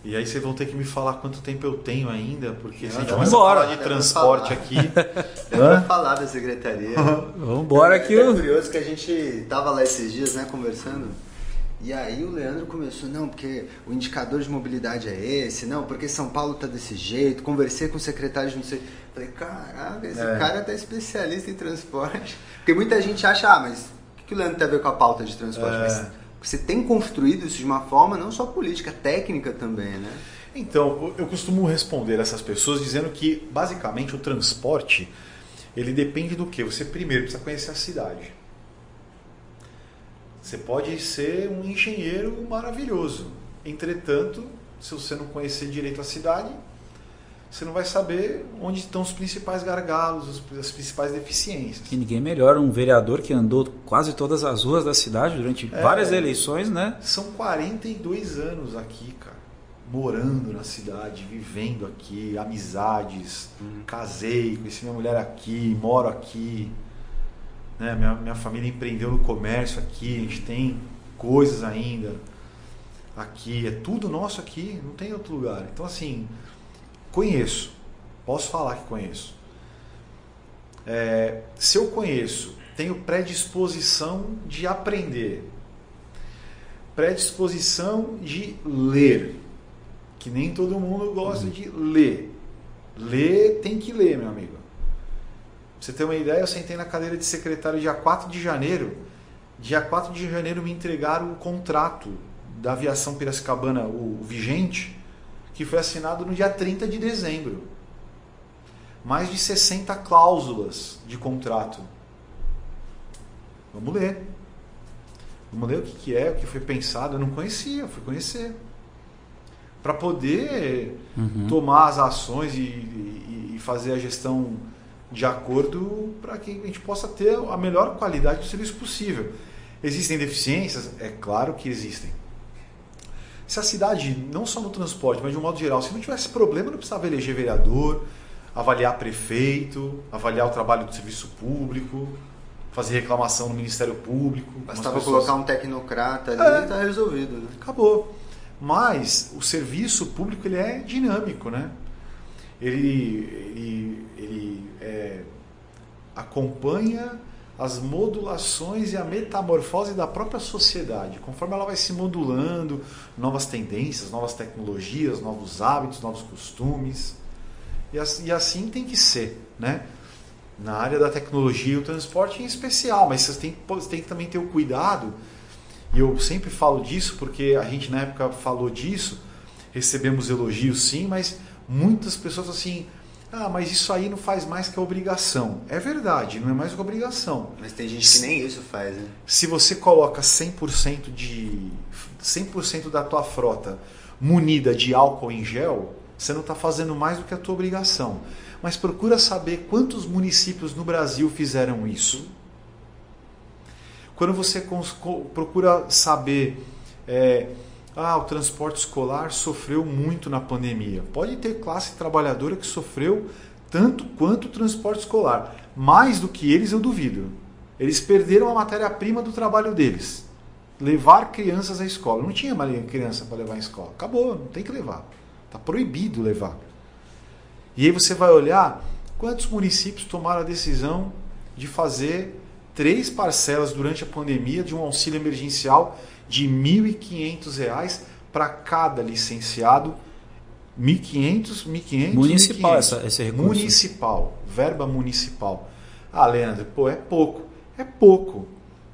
E aí vocês vão ter que me falar quanto tempo eu tenho ainda, porque se a gente Vamos começa embora. falar de transporte Vamos aqui. (laughs) Vou falar da secretaria. (laughs) Vamos embora É que até o. curioso que a gente tava lá esses dias, né, conversando. E aí o Leandro começou, não, porque o indicador de mobilidade é esse, não, porque São Paulo tá desse jeito, conversei com o secretário de não sei. Falei, caraca, esse É. cara tá especialista em transporte. Porque muita gente acha, ah, mas o que o Leandro tem a ver com a pauta de transporte? É. Mas você tem construído isso de uma forma não só política, técnica também, né? Então, eu costumo responder essas pessoas dizendo que, basicamente, o transporte ele depende do que? Você primeiro precisa conhecer a cidade. Você pode ser um engenheiro maravilhoso. Entretanto, se você não conhecer direito a cidade, você não vai saber onde estão os principais gargalos, os- as principais deficiências. E ninguém melhor um vereador que andou quase todas as ruas da cidade durante É. várias eleições, né? São 42 anos aqui, cara. Morando na cidade, vivendo aqui, amizades. Casei, conheci minha mulher aqui, moro aqui. Né? Minha, minha família empreendeu no comércio aqui, a gente tem coisas ainda aqui. É tudo nosso aqui, não tem outro lugar. Então, assim, conheço. Posso falar que conheço. É, se eu conheço, tenho predisposição de aprender predisposição de ler. Que nem todo mundo gosta de ler. Ler tem que ler, meu amigo. Pra você ter uma ideia, eu sentei na cadeira de secretário dia 4 de janeiro. Dia 4 de janeiro me entregaram o contrato da aviação Piracicabana, o vigente, que foi assinado no dia 30 de dezembro. mais de 60 cláusulas de contrato. Vamos ler. Vamos ler o que, que é, o que foi pensado. Eu não conhecia, fui conhecer. Para poder uhum. tomar as ações e, e, e fazer a gestão de acordo para que a gente possa ter a melhor qualidade do serviço possível. Existem deficiências? É claro que existem. Se a cidade, não só no transporte, mas de um modo geral, se não tivesse problema, não precisava eleger vereador, avaliar prefeito, avaliar o trabalho do serviço público, fazer reclamação no Ministério Público. Bastava pessoas... colocar um tecnocrata ali é, e está resolvido. Né? Acabou. Mas o serviço público ele é dinâmico, né? Ele, ele, ele é, acompanha as modulações e a metamorfose da própria sociedade. Conforme ela vai se modulando, novas tendências, novas tecnologias, novos hábitos, novos costumes. E assim tem que ser, né? Na área da tecnologia e o transporte em especial, mas você tem, você tem que também ter o cuidado, e eu sempre falo disso porque a gente na época falou disso, recebemos elogios sim, mas muitas pessoas assim, ah, mas isso aí não faz mais que a obrigação. É verdade, não é mais que obrigação. Mas tem gente que nem isso faz, né? Se você coloca 100% de 100% da tua frota munida de álcool em gel, você não está fazendo mais do que a tua obrigação. Mas procura saber quantos municípios no Brasil fizeram isso. Quando você procura saber é, ah, o transporte escolar sofreu muito na pandemia. Pode ter classe trabalhadora que sofreu tanto quanto o transporte escolar. Mais do que eles, eu duvido. Eles perderam a matéria-prima do trabalho deles. Levar crianças à escola. Não tinha mais criança para levar à escola. Acabou, não tem que levar. Está proibido levar. E aí você vai olhar quantos municípios tomaram a decisão de fazer três parcelas durante a pandemia de um auxílio emergencial de R$ 1.500 para cada licenciado. 1.500, 1.500, Municipal 1, essa, esse recurso. Municipal, verba municipal. Ah, Leandro, pô, é pouco. É pouco.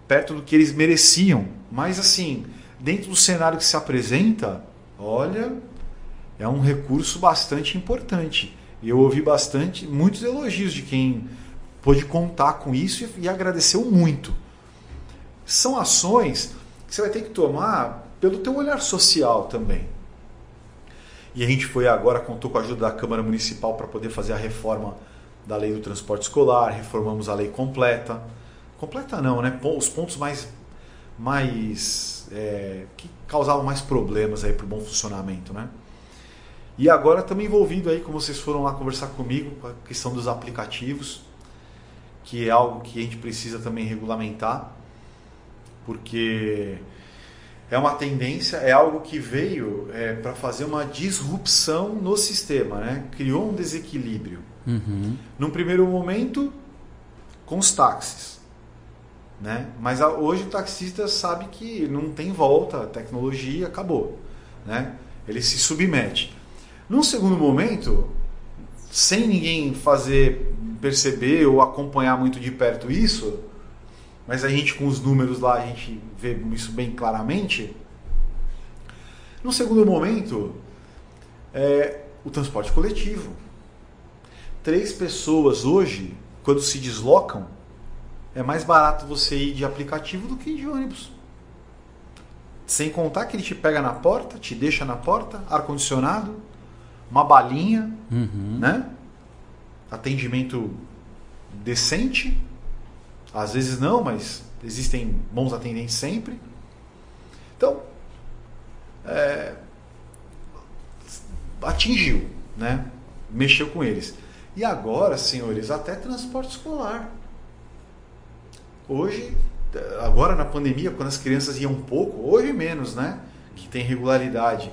Perto do que eles mereciam. Mas assim, dentro do cenário que se apresenta, olha, é um recurso bastante importante. E eu ouvi bastante, muitos elogios de quem pôde contar com isso e, e agradeceu muito. São ações você vai ter que tomar pelo teu olhar social também. E a gente foi agora, contou com a ajuda da Câmara Municipal para poder fazer a reforma da lei do transporte escolar, reformamos a lei completa. Completa não, né? Os pontos mais, mais é, que causavam mais problemas aí para o bom funcionamento, né? E agora estamos envolvidos aí, como vocês foram lá conversar comigo, com a questão dos aplicativos, que é algo que a gente precisa também regulamentar porque é uma tendência, é algo que veio é, para fazer uma disrupção no sistema, né? criou um desequilíbrio. Uhum. Num primeiro momento, com os táxis. Né? Mas hoje o taxista sabe que não tem volta, a tecnologia acabou. Né? Ele se submete. Num segundo momento, sem ninguém fazer perceber ou acompanhar muito de perto isso, mas a gente com os números lá, a gente vê isso bem claramente. No segundo momento, é o transporte coletivo. Três pessoas hoje, quando se deslocam, é mais barato você ir de aplicativo do que de ônibus. Sem contar que ele te pega na porta, te deixa na porta, ar-condicionado, uma balinha, uhum. né? Atendimento decente às vezes não, mas existem bons atendentes sempre. Então, é, atingiu, né? mexeu com eles. E agora, senhores, até transporte escolar. Hoje, agora na pandemia, quando as crianças iam pouco, hoje menos, né? Que tem regularidade.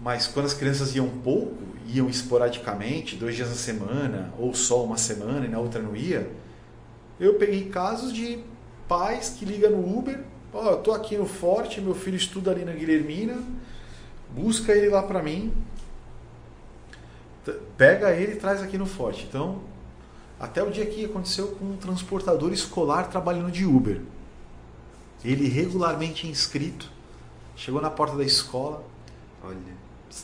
Mas quando as crianças iam pouco, iam esporadicamente, dois dias na semana, ou só uma semana e na outra não ia, eu peguei casos de pais que ligam no Uber, ó, oh, eu tô aqui no Forte, meu filho estuda ali na Guilhermina, busca ele lá para mim, pega ele e traz aqui no Forte. Então, até o dia que aconteceu com um transportador escolar trabalhando de Uber. Ele regularmente inscrito, chegou na porta da escola. Olha.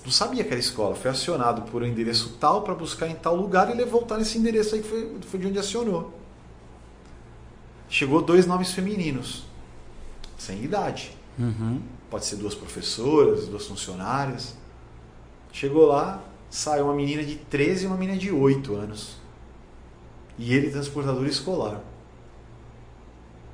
não sabia que era escola, foi acionado por um endereço tal para buscar em tal lugar e ele voltar nesse endereço aí que foi, foi de onde acionou. Chegou dois nomes femininos, sem idade. Uhum. Pode ser duas professoras, duas funcionárias. Chegou lá, saiu uma menina de 13 e uma menina de 8 anos. E ele transportador escolar.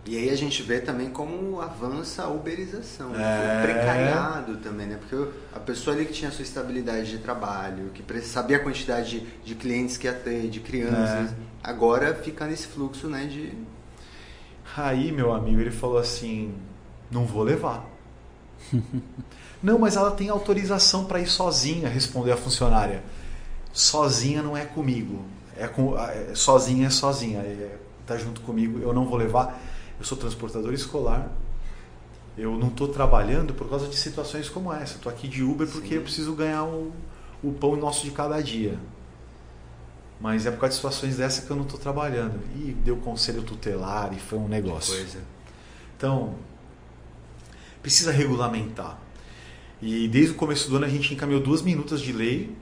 E aí a gente vê também como avança a uberização, É. o precariado também, né? Porque a pessoa ali que tinha sua estabilidade de trabalho, que sabia a quantidade de, de clientes que ia ter, de crianças, É. agora fica nesse fluxo, né, de... Aí, meu amigo, ele falou assim: não vou levar. (laughs) não, mas ela tem autorização para ir sozinha, respondeu a funcionária. Sozinha não é comigo. É com, é- sozinha é sozinha. É, tá junto comigo, eu não vou levar. Eu sou transportador escolar. Eu não estou trabalhando por causa de situações como essa. Estou aqui de Uber porque Sim. eu preciso ganhar o, o pão nosso de cada dia. Mas é por causa de situações dessa que eu não estou trabalhando. E deu conselho tutelar e foi um negócio. Coisa. Então, precisa regulamentar. E desde o começo do ano a gente encaminhou duas minutas de lei.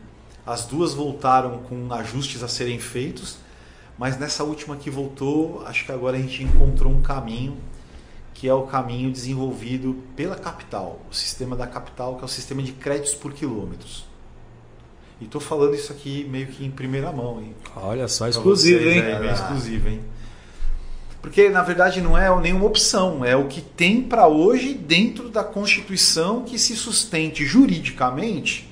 As duas voltaram com ajustes a serem feitos. Mas nessa última que voltou, acho que agora a gente encontrou um caminho que é o caminho desenvolvido pela capital, o sistema da capital, que é o sistema de créditos por quilômetros. E estou falando isso aqui meio que em primeira mão, hein? Olha só, exclusivo, vocês hein? aí, bem Ah. exclusivo, hein? Porque na verdade não é nenhuma opção, é o que tem para hoje dentro da Constituição que se sustente juridicamente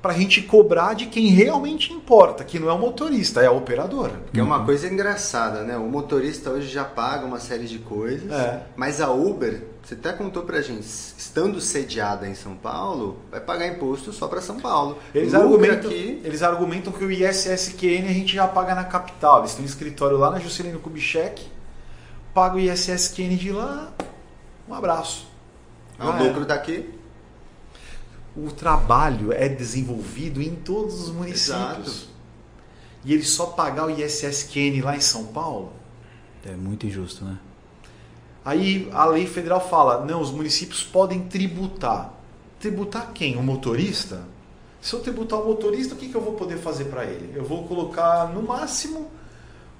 para a gente cobrar de quem realmente importa, que não é o motorista, é a operadora. Porque é uma coisa engraçada, né? O motorista hoje já paga uma série de coisas, É. mas a Uber, você até contou pra gente, estando sediada em São Paulo, vai pagar imposto só pra São Paulo. Eles Lucra argumentam, aqui, eles argumentam que o ISSQN a gente já paga na capital. Eles têm um escritório lá na Juscelino Kubitschek, paga o ISSQN de lá, um abraço. o Já lucro daqui, O trabalho é desenvolvido em todos os municípios. Exato. E ele só pagar o ISSQN lá em São Paulo? É muito injusto, né? Aí a lei federal fala: não, os municípios podem tributar. Tributar quem? O motorista? Se eu tributar o motorista, o que, que eu vou poder fazer para ele? Eu vou colocar no máximo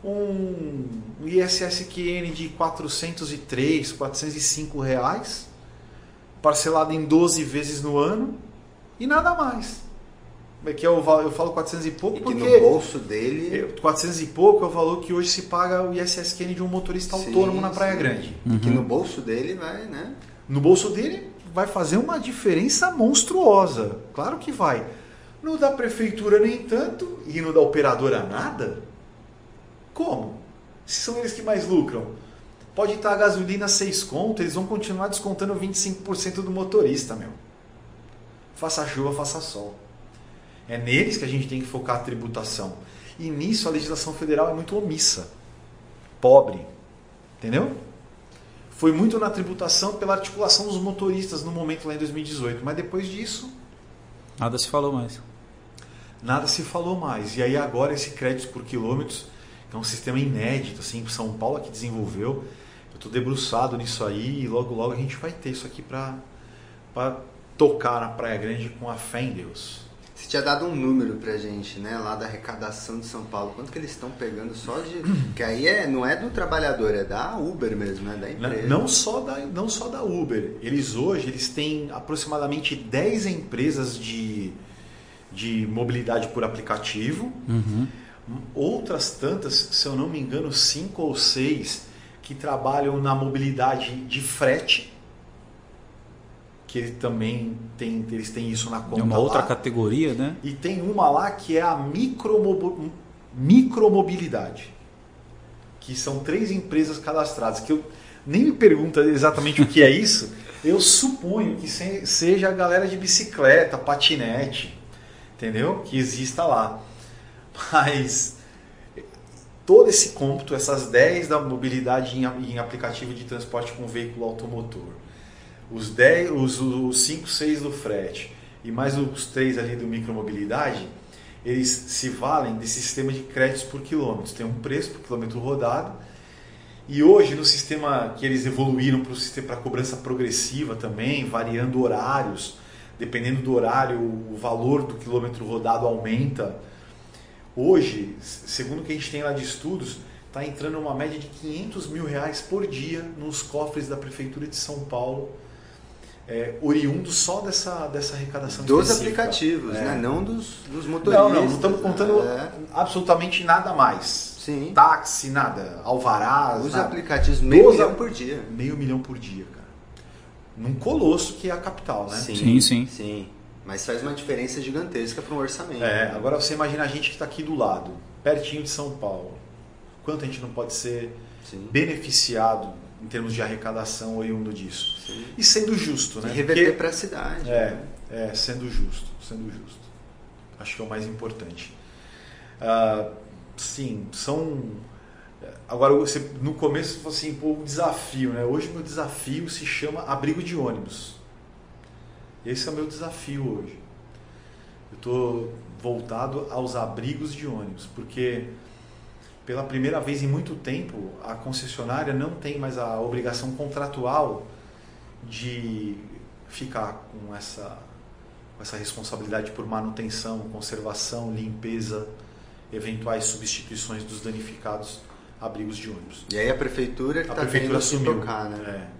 um ISSQN de 403, 405 reais, parcelado em 12 vezes no ano e nada mais. É que eu, val- eu falo 400 e pouco e que porque no bolso dele... eu- 400 e pouco é o valor que hoje se paga o ISSQN de um motorista Sim, autônomo na Praia sim. Grande. E que no bolso dele vai, né? No bolso dele vai fazer uma diferença monstruosa. Claro que vai. No da prefeitura nem tanto e no da operadora nada. Como? Se são eles que mais lucram. Pode estar a gasolina 6 conto, eles vão continuar descontando 25% do motorista, meu. Faça chuva, faça sol. É neles que a gente tem que focar a tributação. E nisso a legislação federal é muito omissa. Pobre. Entendeu? Foi muito na tributação pela articulação dos motoristas no momento lá em 2018. Mas depois disso, Nada se falou mais. nada se falou mais. E aí agora esse crédito por quilômetros, que é um sistema inédito, assim, São Paulo que desenvolveu. Eu estou debruçado nisso aí e logo logo a gente vai ter isso aqui para tocar na Praia Grande com a fé em Deus. Você tinha dado um número pra gente, né? Lá da arrecadação de São Paulo. Quanto que eles estão pegando só de... Que aí é, não é do trabalhador, é da Uber mesmo, né? Da empresa. Não só da, não só da Uber. Eles hoje eles têm aproximadamente 10 empresas de, de mobilidade por aplicativo. Uhum. Outras tantas, se eu não me engano, cinco ou seis que trabalham na mobilidade de frete, que ele também tem, eles têm isso na conta É uma outra lá. categoria, né? E tem uma lá que é a micromobilidade, que são três empresas cadastradas, que eu nem me pergunta exatamente o que é isso, (laughs) eu suponho que se- seja a galera de bicicleta, patinete, entendeu? Que exista lá. Mas todo esse cômputo, essas 10 da mobilidade em, em aplicativo de transporte com veículo automotor, os 10, os, os 5, 6 do frete e mais os 3 ali do micromobilidade, eles se valem desse sistema de créditos por quilômetro. Tem um preço por quilômetro rodado. E hoje, no sistema que eles evoluíram para o sistema para cobrança progressiva também, variando horários, dependendo do horário, o valor do quilômetro rodado aumenta. Hoje, segundo o que a gente tem lá de estudos, está entrando uma média de 500 mil reais por dia nos cofres da Prefeitura de São Paulo, é, oriundo só dessa, dessa arrecadação Dos específica. aplicativos, É. né? Não dos, dos motoristas. Não, não, não estamos contando É. absolutamente nada mais. Sim. Táxi, nada. Alvarás, Os nada. aplicativos, meio Doze milhão por dia. Meio milhão por dia, cara. Num colosso que é a capital, né? Sim, sim. Sim. Mas faz uma diferença gigantesca para um orçamento. É, agora você imagina a gente que está aqui do lado, pertinho de São Paulo. Quanto a gente não pode ser Sim. beneficiado em termos de arrecadação oriundo disso? Sim. E sendo justo, né? E reverter para a cidade. É, né? é, sendo justo, sendo justo. Acho que é o mais importante. Ah, sim, são. Agora, você, no começo você falou assim, pô, o desafio, né? Hoje meu desafio se chama abrigo de ônibus. Esse é o meu desafio hoje. Eu estou voltado aos abrigos de ônibus, porque pela primeira vez em muito tempo a concessionária não tem mais a obrigação contratual de ficar com essa, com essa responsabilidade por manutenção, conservação, limpeza, eventuais substituições dos danificados abrigos de ônibus. E aí a prefeitura que A está prefeitura assumiu. tocar, né? É.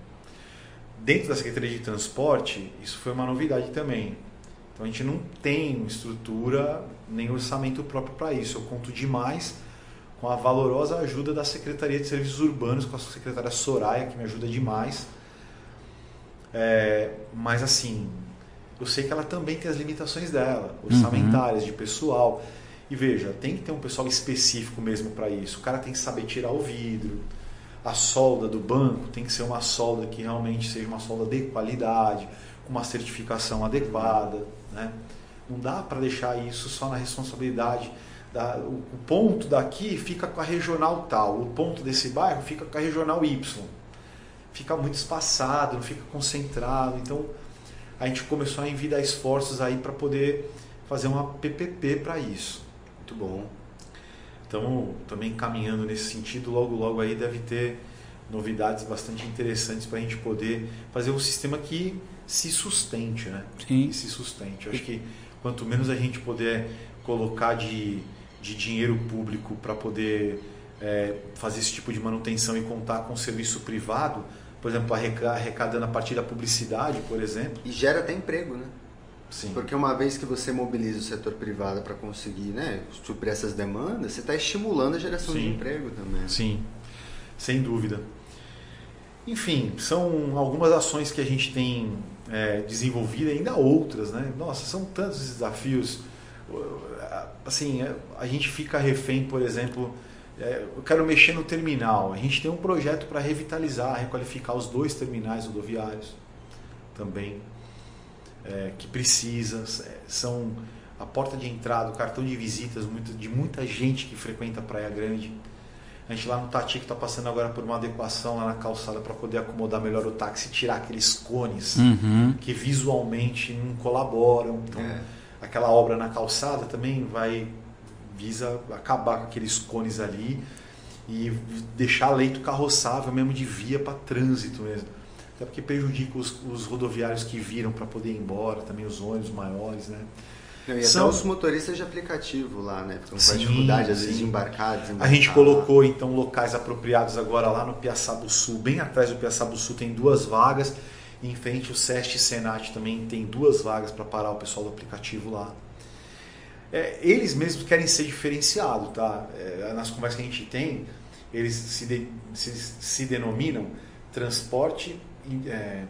Dentro da Secretaria de Transporte, isso foi uma novidade também. Então a gente não tem estrutura nem orçamento próprio para isso. Eu conto demais com a valorosa ajuda da Secretaria de Serviços Urbanos, com a secretária Soraya, que me ajuda demais. É, mas assim, eu sei que ela também tem as limitações dela, orçamentárias, de pessoal. E veja, tem que ter um pessoal específico mesmo para isso. O cara tem que saber tirar o vidro. A solda do banco tem que ser uma solda que realmente seja uma solda de qualidade, com uma certificação adequada. Né? Não dá para deixar isso só na responsabilidade. Da, o, ponto daqui fica com a regional tal, o ponto desse bairro fica com a regional Y. Fica muito espaçado, não fica concentrado. Então a gente começou a envidar esforços aí para poder fazer uma PPP para isso. Muito bom. Estamos também caminhando nesse sentido. Logo, logo aí deve ter novidades bastante interessantes para a gente poder fazer um sistema que se sustente, né? Sim. Que se sustente. Eu acho que quanto menos a gente puder colocar de, de dinheiro público para poder é, fazer esse tipo de manutenção e contar com serviço privado, por exemplo, arreca- arrecadando a partir da publicidade, por exemplo. E gera até emprego, né? Sim. Porque uma vez que você mobiliza o setor privado para conseguir né, suprir essas demandas, você está estimulando a geração de Sim. emprego também. Sim, sem dúvida. Enfim, são algumas ações que a gente tem é, desenvolvido, ainda outras, né? Nossa, são tantos desafios. Assim, é, a gente fica refém, por exemplo, é, eu quero mexer no terminal. A gente tem um projeto para revitalizar, requalificar os dois terminais rodoviários também, é, que precisa. é, São a porta de entrada, o cartão de visitas muito- de muita gente que frequenta a Praia Grande. A gente lá no Tati que está passando agora por uma adequação lá na calçada para poder acomodar melhor o táxi e tirar aqueles cones Uhum. que visualmente não colaboram. Então, É. aquela obra na calçada também vai visa acabar com aqueles cones ali e deixar leito carroçável mesmo de via para trânsito mesmo. Até porque prejudica os, os rodoviários que viram para poder ir embora, também os ônibus maiores, né? Não, e São- os motoristas de aplicativo lá, né? Ficam com Sim, a dificuldade, às vezes, sim. de embarcar, A desembarcar. gente colocou então locais apropriados agora lá no Piaçaba Sul, bem atrás do Piaçaba Sul tem duas vagas, em frente o SEST e Senat também tem duas vagas para parar o pessoal do aplicativo lá. É, eles mesmos querem ser diferenciados, tá? É, nas conversas que a gente tem, eles se, de- se, se denominam transporte, é,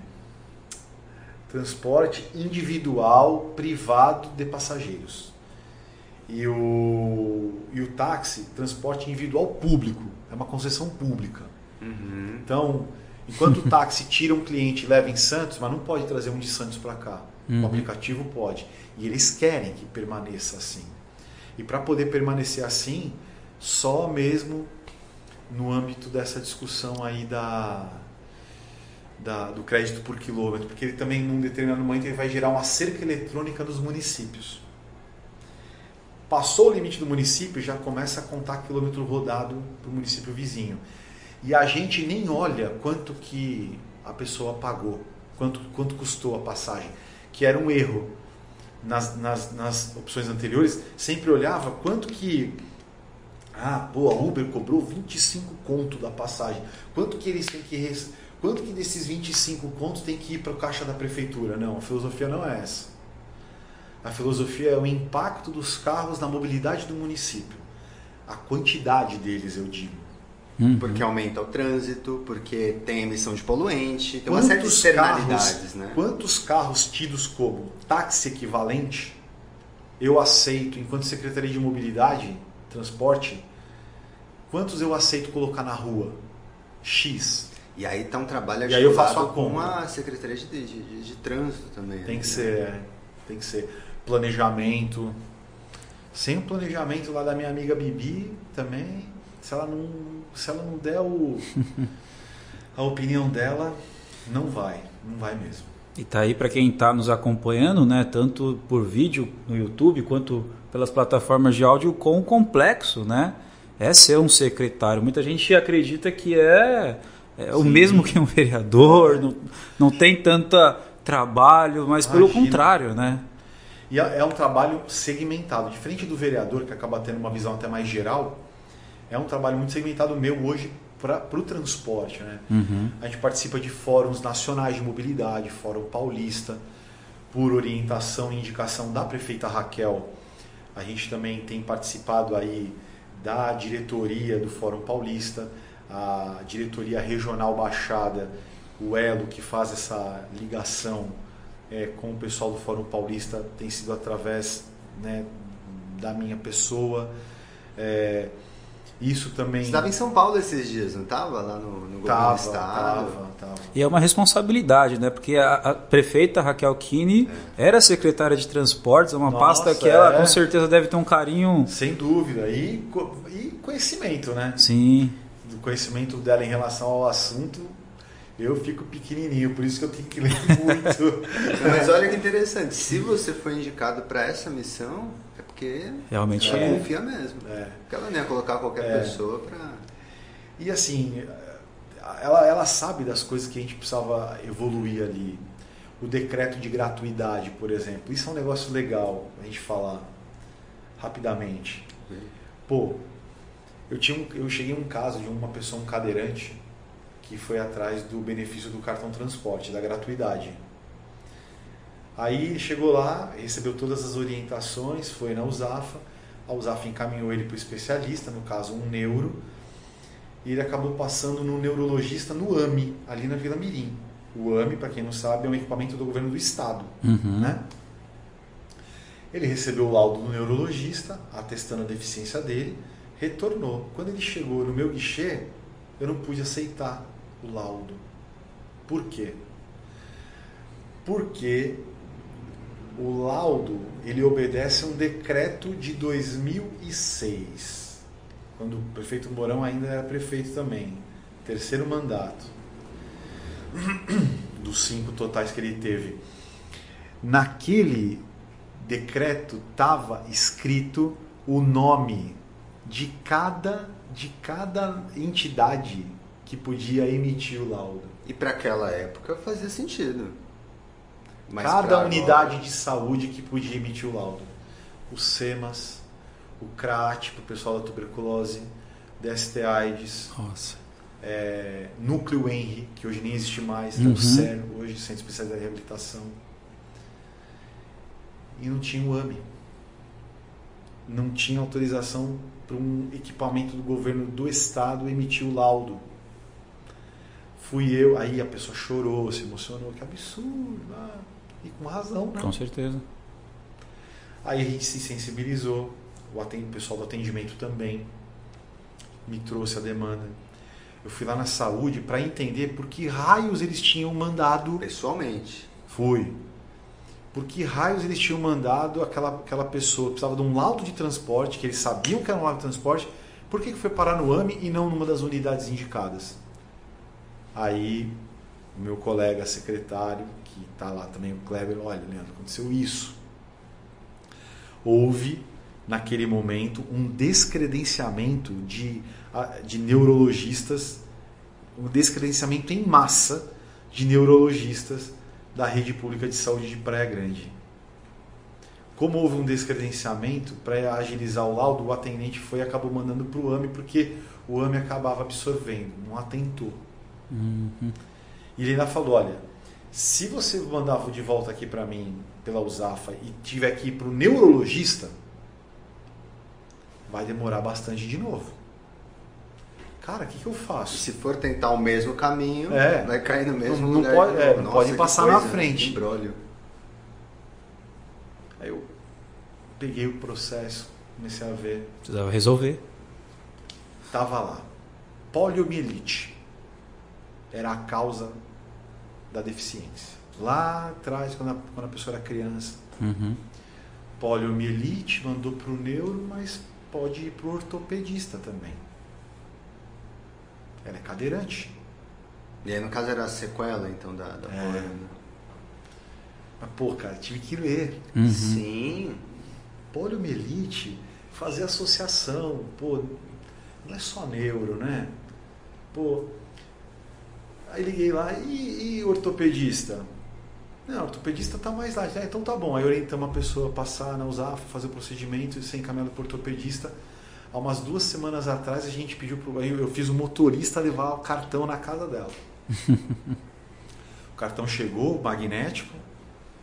transporte individual privado de passageiros. E o, e o táxi, transporte individual público, é uma concessão pública. Uhum. Então, enquanto o táxi tira um cliente e leva em Santos, mas não pode trazer um de Santos para cá. Uhum. O aplicativo pode. E eles querem que permaneça assim. E para poder permanecer assim, só mesmo no âmbito dessa discussão aí da, da- do crédito por quilômetro, porque ele também, num determinado momento, ele vai gerar uma cerca eletrônica dos municípios. Passou o limite do município, já começa a contar quilômetro rodado para o município vizinho. E a gente nem olha quanto que a pessoa pagou, quanto, quanto custou a passagem. que era um erro nas, nas, nas opções anteriores, sempre olhava quanto que ah, pô, a Uber cobrou 25 conto da passagem. Quanto que eles têm que quanto que desses 25 contos tem que ir para o caixa da prefeitura? Não, a filosofia não é essa. A filosofia é o impacto dos carros na mobilidade do município. A quantidade deles, eu digo. Uhum. Porque aumenta o trânsito, porque tem emissão de poluente, tem quantos uma série de externalidades. Carros, né? Quantos carros tidos como táxi equivalente eu aceito, enquanto Secretaria de Mobilidade, Transporte, quantos eu aceito colocar na rua? X. E aí está um trabalho e aí eu faço a com a Secretaria de, de, de, de Trânsito também. Tem né? que ser, é. tem que ser planejamento. Sem o planejamento lá da minha amiga Bibi também, se ela não, se ela não der o, a opinião dela, não vai, não vai mesmo. E tá aí para quem está nos acompanhando, né, tanto por vídeo no YouTube quanto pelas plataformas de áudio, com complexo, né? É ser um secretário. Muita gente acredita que é, é o mesmo que um vereador, não, não tem tanta trabalho, mas Imagina. pelo contrário, né? E é, é um trabalho segmentado. Diferente do vereador, que acaba tendo uma visão até mais geral, é um trabalho muito segmentado meu hoje para o transporte. Né? Uhum. A gente participa de fóruns nacionais de mobilidade, Fórum Paulista, por orientação e indicação da prefeita Raquel. A gente também tem participado aí da diretoria do Fórum Paulista, a diretoria regional Baixada, o Elo que faz essa ligação é, com o pessoal do Fórum Paulista tem sido através né, da minha pessoa. É, isso também. Você estava em São Paulo esses dias, não estava? Lá no, no governo tava, do Estado? Tava, tava. E é uma responsabilidade, né? Porque a, a prefeita Raquel Kine é. era secretária de transportes, é uma Nossa, pasta que ela é. com certeza deve ter um carinho. Sem dúvida. E, e conhecimento, né? Sim. Do conhecimento dela em relação ao assunto eu fico pequenininho, por isso que eu tenho que ler (laughs) muito. Mas olha que interessante, se você foi indicado para essa missão, porque realmente ela é. confia mesmo. É. Porque ela nem ia colocar qualquer é. pessoa para. E assim, ela, ela sabe das coisas que a gente precisava evoluir ali. O decreto de gratuidade, por exemplo. Isso é um negócio legal a gente falar rapidamente. Pô, eu, tinha um, eu cheguei a um caso de uma pessoa, um cadeirante, que foi atrás do benefício do cartão transporte, da gratuidade. Aí chegou lá, recebeu todas as orientações, foi na USAFA, a USAFA encaminhou ele para o especialista, no caso um neuro, e ele acabou passando no neurologista no AMI, ali na Vila Mirim. O AMI, para quem não sabe, é um equipamento do governo do estado. Uhum. Né? Ele recebeu o laudo do neurologista, atestando a deficiência dele, retornou. Quando ele chegou no meu guichê, eu não pude aceitar o laudo. Por quê? Porque o laudo ele obedece a um decreto de 2006, quando o prefeito Mourão ainda era prefeito também, terceiro mandato, (clears throat) dos cinco totais que ele teve. Naquele decreto estava escrito o nome de cada de cada entidade que podia emitir o laudo. E para aquela época fazia sentido. Mas Cada unidade agora... de saúde que podia emitir o laudo. O SEMAS, o CRAT, para o pessoal da tuberculose, DST AIDS, é, Núcleo Henry, que hoje nem existe mais, uhum. é o CER, hoje Centro Especial de Reabilitação. E não tinha o AME. Não tinha autorização para um equipamento do governo do estado emitir o laudo fui eu, aí a pessoa chorou, se emocionou, que absurdo, ah, e com razão, né? Com certeza. Aí a gente se sensibilizou, o, atend... o pessoal do atendimento também me trouxe a demanda. Eu fui lá na saúde para entender por que raios eles tinham mandado. Pessoalmente. Fui. Por que raios eles tinham mandado aquela, aquela pessoa que precisava de um laudo de transporte, que eles sabiam que era um laudo de transporte, por que, que foi parar no AME e não numa das unidades indicadas? Aí o meu colega secretário, que está lá também, o Kleber, olha, Leandro, aconteceu isso. Houve, naquele momento, um descredenciamento de, de neurologistas, um descredenciamento em massa de neurologistas da rede pública de saúde de Praia Grande. Como houve um descredenciamento, para agilizar o laudo, o atendente foi e acabou mandando para o AME, porque o AME acabava absorvendo, não atentou. Uhum. E ele ainda falou: olha, se você mandar de volta aqui para mim pela USAFA e tiver que ir para o neurologista, vai demorar bastante de novo. Cara, o que, que eu faço? Se for tentar o mesmo caminho, É. vai cair no mesmo Não- não lugar. pode- de é, Nossa, pode passar coisa, na frente. Embrólio. Aí eu peguei o processo, comecei a ver. Precisava resolver. Tava lá. Poliomielite. Era a causa da deficiência. Lá atrás, quando a, quando a pessoa era criança. Uhum. Poliomielite mandou para o neuro, mas pode ir para o ortopedista também. Ela é cadeirante. E aí, no caso, era a sequela, então, da, da É. polio, né? Mas, pô, cara, tive que ler. Uhum. Sim. Poliomielite, fazer associação, pô, não é só neuro, né? Pô, aí liguei lá, e, e ortopedista? Não, ortopedista tá mais lá. Ah, então tá bom. Aí orientamos a pessoa a passar na USAF, fazer o procedimento e ser encaminhado para ortopedista. Há umas duas semanas atrás a gente pediu pro. Eu fiz o motorista levar o cartão na casa dela. (laughs) o cartão chegou, magnético,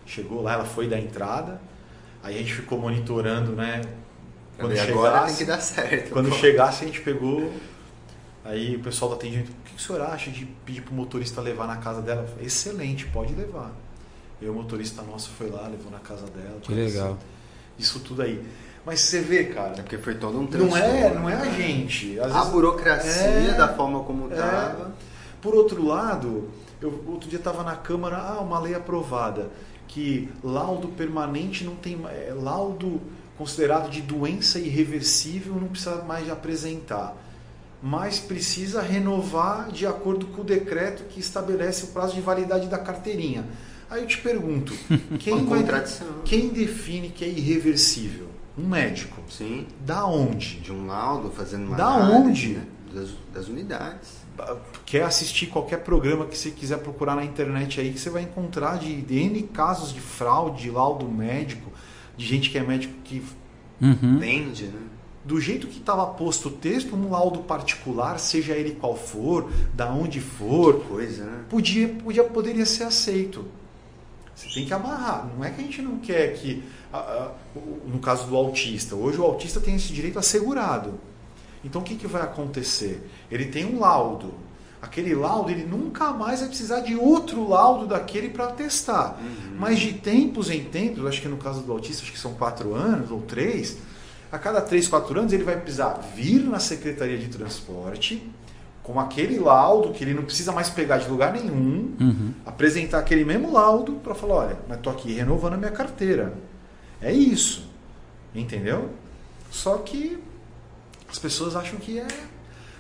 chegou lá, ela foi da entrada. Aí a gente ficou monitorando, né? Quando e agora tem chegasse, que dar certo. quando pô. chegasse a gente pegou. Aí o pessoal do atendimento, que o senhor acha de pedir pro motorista levar na casa dela? Eu falei, Excelente, pode levar. E o motorista nosso foi lá, levou na casa dela. Que legal. Isso tudo aí. Mas você vê, cara, É porque foi todo um não é, não é a né? gente. Às A vezes- burocracia, É. da forma como É. estava. Por outro lado, eu outro dia estava na Câmara, ah, uma lei aprovada, que laudo permanente não tem é, laudo considerado de doença irreversível não precisa mais de apresentar. Mas precisa renovar de acordo com o decreto que estabelece o prazo de validade da carteirinha. Aí eu te pergunto, (laughs) quem, vai- quem define que é irreversível? Um médico. Sim. Da onde? De um laudo, fazendo uma Da análise, onde? né? Das, das unidades. quer assistir qualquer programa que você quiser procurar na internet aí, que você vai encontrar de, de N casos de fraude, laudo médico, de gente que é médico que, Uhum. Entende, né? Do jeito que estava posto o texto, um laudo particular, seja ele qual for, da onde for, Coisa, né? podia, podia, poderia ser aceito. Você tem que amarrar. Não é que a gente não quer que. no caso do autista, hoje o autista tem esse direito assegurado. Então o que, que vai acontecer? Ele tem um laudo. Aquele laudo, ele nunca mais vai precisar de outro laudo daquele para testar. Mas de tempos em tempos, acho que no caso do autista, acho que são quatro anos ou três, a cada três, quatro anos ele vai precisar vir na Secretaria de Transporte com aquele laudo que ele não precisa mais pegar de lugar nenhum, Uhum. apresentar aquele mesmo laudo para falar, olha, mas tô aqui renovando a minha carteira. É isso. Entendeu? Só que as pessoas acham que é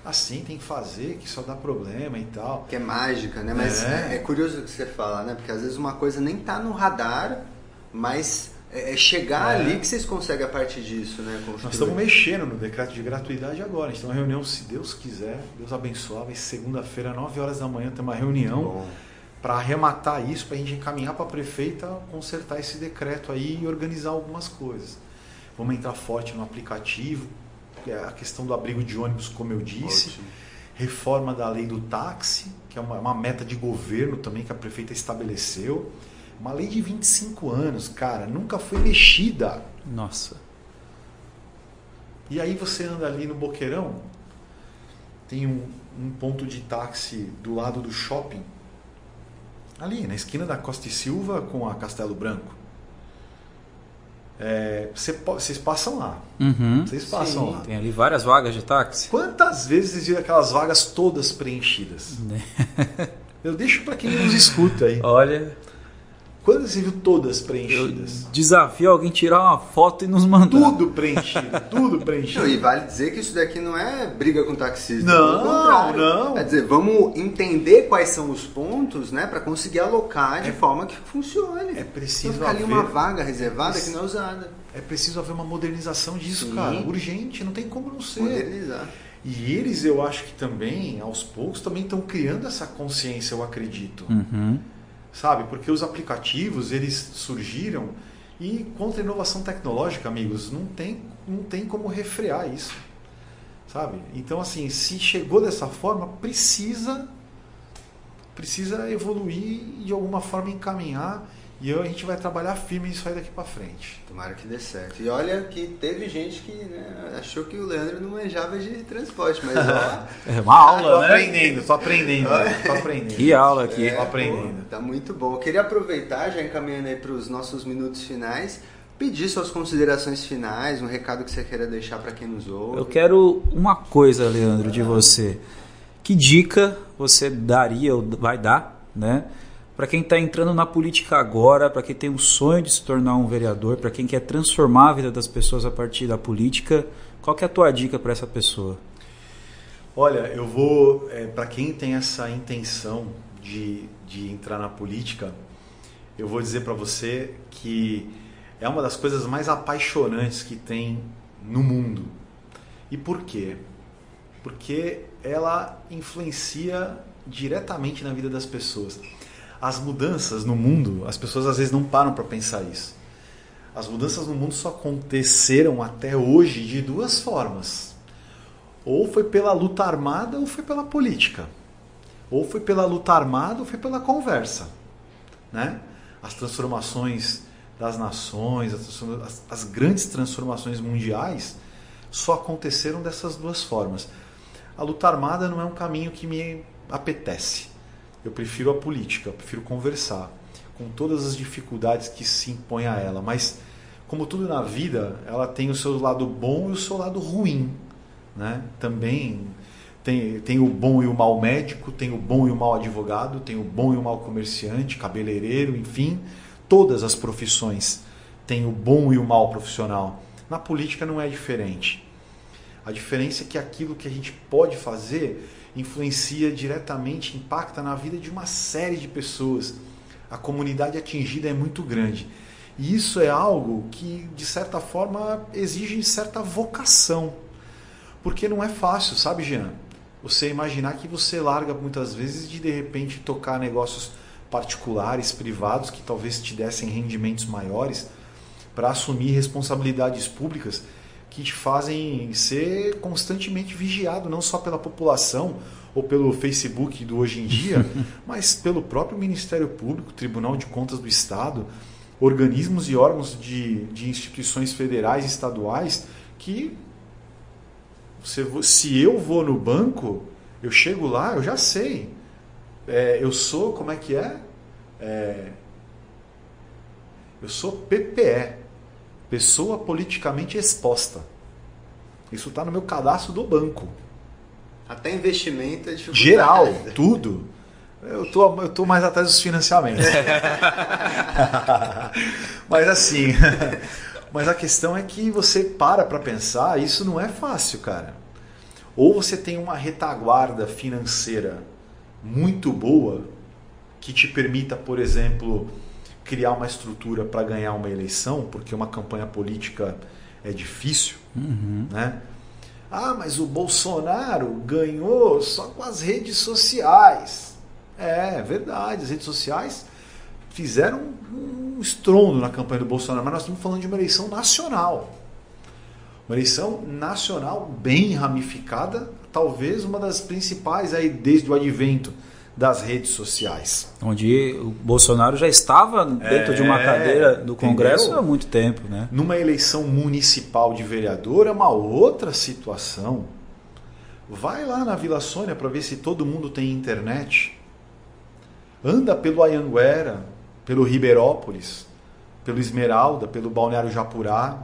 assim, tem que fazer, que só dá problema e tal. Que é mágica, né? Mas É. é. curioso o que você fala, né? Porque às vezes uma coisa nem tá no radar, mas é é chegar É. ali que vocês conseguem a partir disso, né? Construir. Nós estamos mexendo no decreto de gratuidade agora. A gente tem uma reunião, se Deus quiser, Deus abençoar, vai ser segunda-feira, 9 horas da manhã, tem uma reunião para arrematar isso, para a gente encaminhar para a prefeita consertar esse decreto aí e organizar algumas coisas. Vamos entrar forte no aplicativo, é a questão do abrigo de ônibus, como eu disse, Ótimo. reforma da lei do táxi, que é uma, uma meta de governo também que a prefeita estabeleceu. Uma lei de 25 anos, cara, nunca foi mexida. Nossa. E aí você anda ali no Boqueirão, tem um, um ponto de táxi do lado do shopping, ali na esquina da Costa e Silva com a Castelo Branco. É, você po- vocês passam lá, Uhum. vocês passam Sim. lá. Tem ali várias vagas de táxi. Quantas vezes vocês viram aquelas vagas todas preenchidas? (laughs) Eu deixo para quem nos escuta aí. Olha, Quantas você viu todas eu preenchidas? desafio alguém tirar uma foto e nos mandar. Tudo preenchido, tudo preenchido. e vale dizer que isso daqui não é briga com taxista. Não, não. Quer dizer, vamos entender quais são os pontos, né? Para conseguir alocar de forma que funcione. É preciso Não ficar ali haver- uma vaga reservada que não é usada. É preciso haver uma modernização disso, Sim. cara. Urgente, não tem como não ser. Modernizar. E eles, eu acho que também, aos poucos, também estão criando essa consciência, eu acredito. Uhum. Sabe? Porque os aplicativos eles surgiram e contra a inovação tecnológica, amigos, não tem, não tem como refrear isso, sabe? Então, assim, se chegou dessa forma, precisa precisa evoluir e de alguma forma encaminhar e eu, a gente vai trabalhar firme nisso aí daqui para frente. Tomara que dê certo. E olha que teve gente que né, achou que o Leandro não manjava de transporte, mas ó. (laughs) é uma aula, tô né? aprendendo, tô aprendendo, tô (laughs) aprendendo. Que aula aqui. É, tô aprendendo. Pô, tá muito bom. Eu queria aproveitar, já encaminhando aí para os nossos minutos finais, pedir suas considerações finais, um recado que você queira deixar para quem nos ouve. Eu quero uma coisa, Leandro, de você. Que dica você daria ou vai dar, né? Para quem está entrando na política agora, para quem tem um sonho de se tornar um vereador, para quem quer transformar a vida das pessoas a partir da política, qual que é a tua dica para essa pessoa? Olha, eu vou, é, para quem tem essa intenção de, de entrar na política, eu vou dizer para você que é uma das coisas mais apaixonantes que tem no mundo. E por quê? Porque ela influencia diretamente na vida das pessoas as mudanças no mundo, as pessoas às vezes não param para pensar isso. As mudanças no mundo só aconteceram até hoje de duas formas. Ou foi pela luta armada ou foi pela política. Ou foi pela luta armada ou foi pela conversa. Né? As transformações das nações, as, as grandes transformações mundiais só aconteceram dessas duas formas. A luta armada não é um caminho que me apetece. Eu prefiro a política, eu prefiro conversar, com todas as dificuldades que se impõem a ela. Mas, como tudo na vida, ela tem o seu lado bom e o seu lado ruim. Né? Também tem, tem o bom e o mau médico, tem o bom e o mau advogado, tem o bom e o mau comerciante, cabeleireiro, enfim. Todas as profissões têm o bom e o mau profissional. Na política não é diferente. A diferença é que aquilo que a gente pode fazer influencia diretamente, impacta na vida de uma série de pessoas. A comunidade atingida é muito grande. E isso é algo que, de certa forma, exige certa vocação. Porque não é fácil, sabe, Jean? Você imaginar que você larga muitas vezes de de repente tocar negócios particulares, privados, que talvez te dessem rendimentos maiores, para assumir responsabilidades públicas que te fazem ser constantemente vigiado, não só pela população ou pelo Facebook do hoje em dia, (laughs) mas pelo próprio Ministério Público, Tribunal de Contas do Estado, organismos e órgãos de, de instituições federais e estaduais que se, se eu vou no banco, eu chego lá, eu já sei. É, eu sou, como é que é? é eu sou PPE, Pessoa politicamente exposta. Isso está no meu cadastro do banco. Até investimento é dificuldade. Geral, tudo. Eu tô, eu tô mais atrás dos financiamentos. (laughs) mas assim, (laughs) mas a questão é que você para para pensar, isso não é fácil, cara. Ou você tem uma retaguarda financeira muito boa que te permita, por exemplo, criar uma estrutura para ganhar uma eleição, porque uma campanha política é difícil, uhum. né? Ah, mas o Bolsonaro ganhou só com as redes sociais. É, é verdade, as redes sociais fizeram um estrondo na campanha do Bolsonaro, mas nós estamos falando de uma eleição nacional. Uma eleição nacional bem ramificada, talvez uma das principais aí desde o advento das redes sociais. Onde o Bolsonaro já estava dentro é, de uma é, cadeira do Congresso entendeu? há muito tempo. Né? Numa eleição municipal de vereador é uma outra situação. Vai lá na Vila Sônia para ver se todo mundo tem internet. Anda pelo Ayanguera, pelo Ribeirópolis, pelo Esmeralda, pelo Balneário Japurá,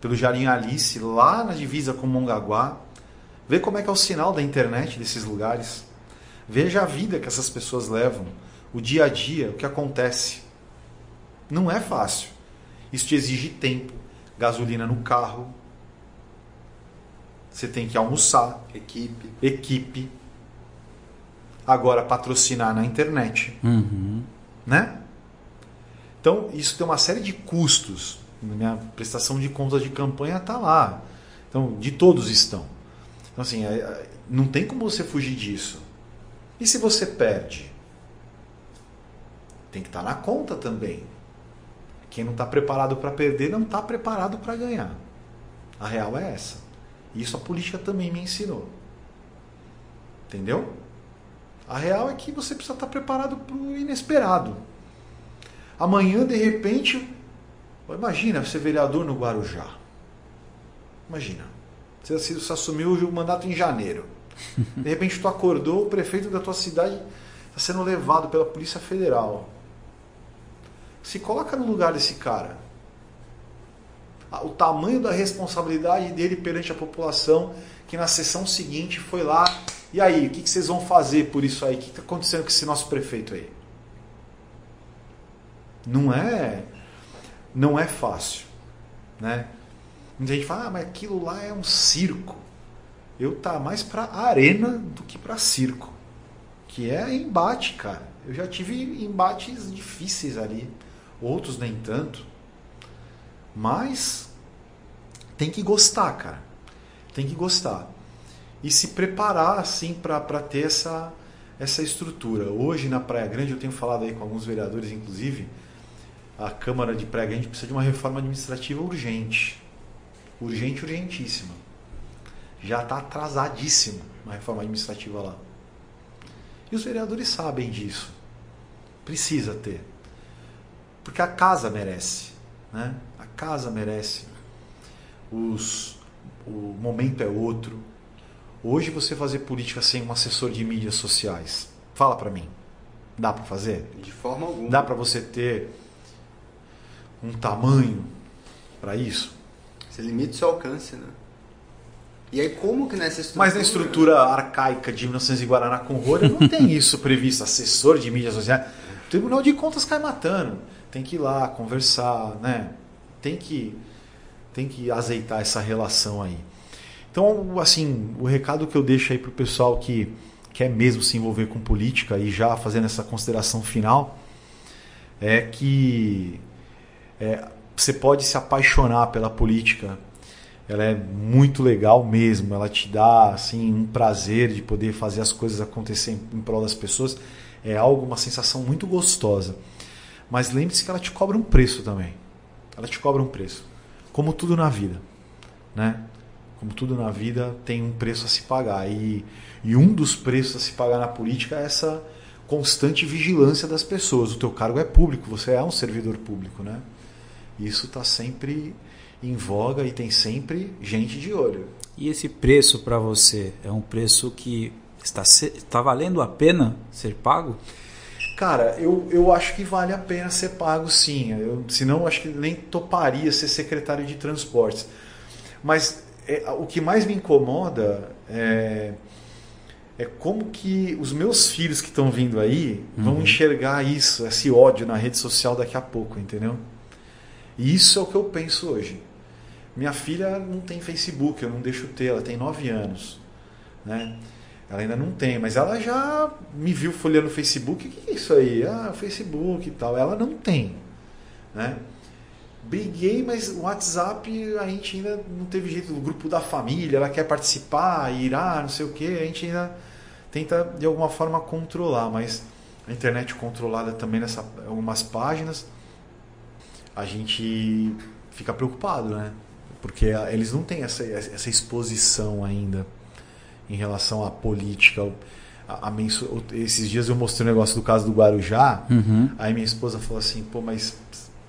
pelo Jardim Alice, lá na divisa com Mongaguá. Vê como é que é o sinal da internet desses lugares. Veja a vida que essas pessoas levam, o dia a dia, o que acontece. Não é fácil. Isso te exige tempo, gasolina no carro. Você tem que almoçar, equipe, equipe. Agora patrocinar na internet, uhum. né? Então isso tem uma série de custos. Minha prestação de contas de campanha está lá. Então de todos estão. Então assim, é, é, não tem como você fugir disso. E se você perde? tem que estar tá na conta também. Quem não está preparado para perder não está preparado para ganhar. A real é essa. E isso a política também me ensinou. Entendeu? A real é que você precisa estar tá preparado para o inesperado. Amanhã, de repente, imagina ser vereador no Guarujá. Imagina. Você assumiu o mandato em janeiro. (laughs) De repente tu acordou, o prefeito da tua cidade está sendo levado pela Polícia Federal. Se coloca no lugar desse cara. O tamanho da responsabilidade dele perante a população, que na sessão seguinte foi lá. E aí, o que vocês vão fazer por isso aí? O que está acontecendo com esse nosso prefeito aí? Não é, não é fácil, né? Muita gente fala, ah, mas aquilo lá é um circo. Eu tá mais para arena do que para circo, que é embate, cara. Eu já tive embates difíceis ali outros nem tanto. Mas tem que gostar, cara. Tem que gostar. E se preparar assim para ter essa, essa estrutura. Hoje na Praia Grande, eu tenho falado aí com alguns vereadores, inclusive, a Câmara de Praia Grande precisa de uma reforma administrativa urgente. Urgente, urgentíssima. Já está atrasadíssima uma reforma administrativa lá. E os vereadores sabem disso. Precisa ter. Porque a casa merece. Né? A casa merece. Os, o momento é outro. Hoje você fazer política sem um assessor de mídias sociais, fala para mim. Dá para fazer? De forma alguma. Dá para você ter um tamanho para isso? Você limita o seu alcance, né? E aí como que nessa estrutura... Mas na estrutura arcaica de 1900 e Guaraná com rolha não tem (laughs) isso previsto, assessor de mídias sociais. O Tribunal de Contas cai matando tem que ir lá conversar, né? Tem que tem que azeitar essa relação aí. Então, assim, o recado que eu deixo aí pro pessoal que quer mesmo se envolver com política e já fazendo essa consideração final é que é, você pode se apaixonar pela política. Ela é muito legal mesmo. Ela te dá assim um prazer de poder fazer as coisas acontecerem em prol das pessoas. É algo, uma sensação muito gostosa. Mas lembre-se que ela te cobra um preço também. Ela te cobra um preço. Como tudo na vida. Né? Como tudo na vida tem um preço a se pagar. E, e um dos preços a se pagar na política é essa constante vigilância das pessoas. O teu cargo é público, você é um servidor público. Né? Isso está sempre em voga e tem sempre gente de olho. E esse preço para você é um preço que está, está valendo a pena ser pago? Cara, eu, eu acho que vale a pena ser pago sim. Eu, senão, eu acho que nem toparia ser secretário de transportes. Mas é, o que mais me incomoda é, é como que os meus filhos que estão vindo aí uhum. vão enxergar isso, esse ódio na rede social daqui a pouco, entendeu? E isso é o que eu penso hoje. Minha filha não tem Facebook, eu não deixo ter, ela tem 9 anos. Né? Ela ainda não tem, mas ela já me viu folheando Facebook. O que é isso aí? Ah, Facebook e tal. Ela não tem. Né? Briguei, mas o WhatsApp a gente ainda não teve jeito. O grupo da família, ela quer participar, irá, não sei o que. A gente ainda tenta de alguma forma controlar, mas a internet controlada também nessa algumas páginas, a gente fica preocupado, né? Porque eles não têm essa, essa exposição ainda em relação à política. A, a esses dias eu mostrei um negócio do caso do Guarujá, uhum. aí minha esposa falou assim, pô, mas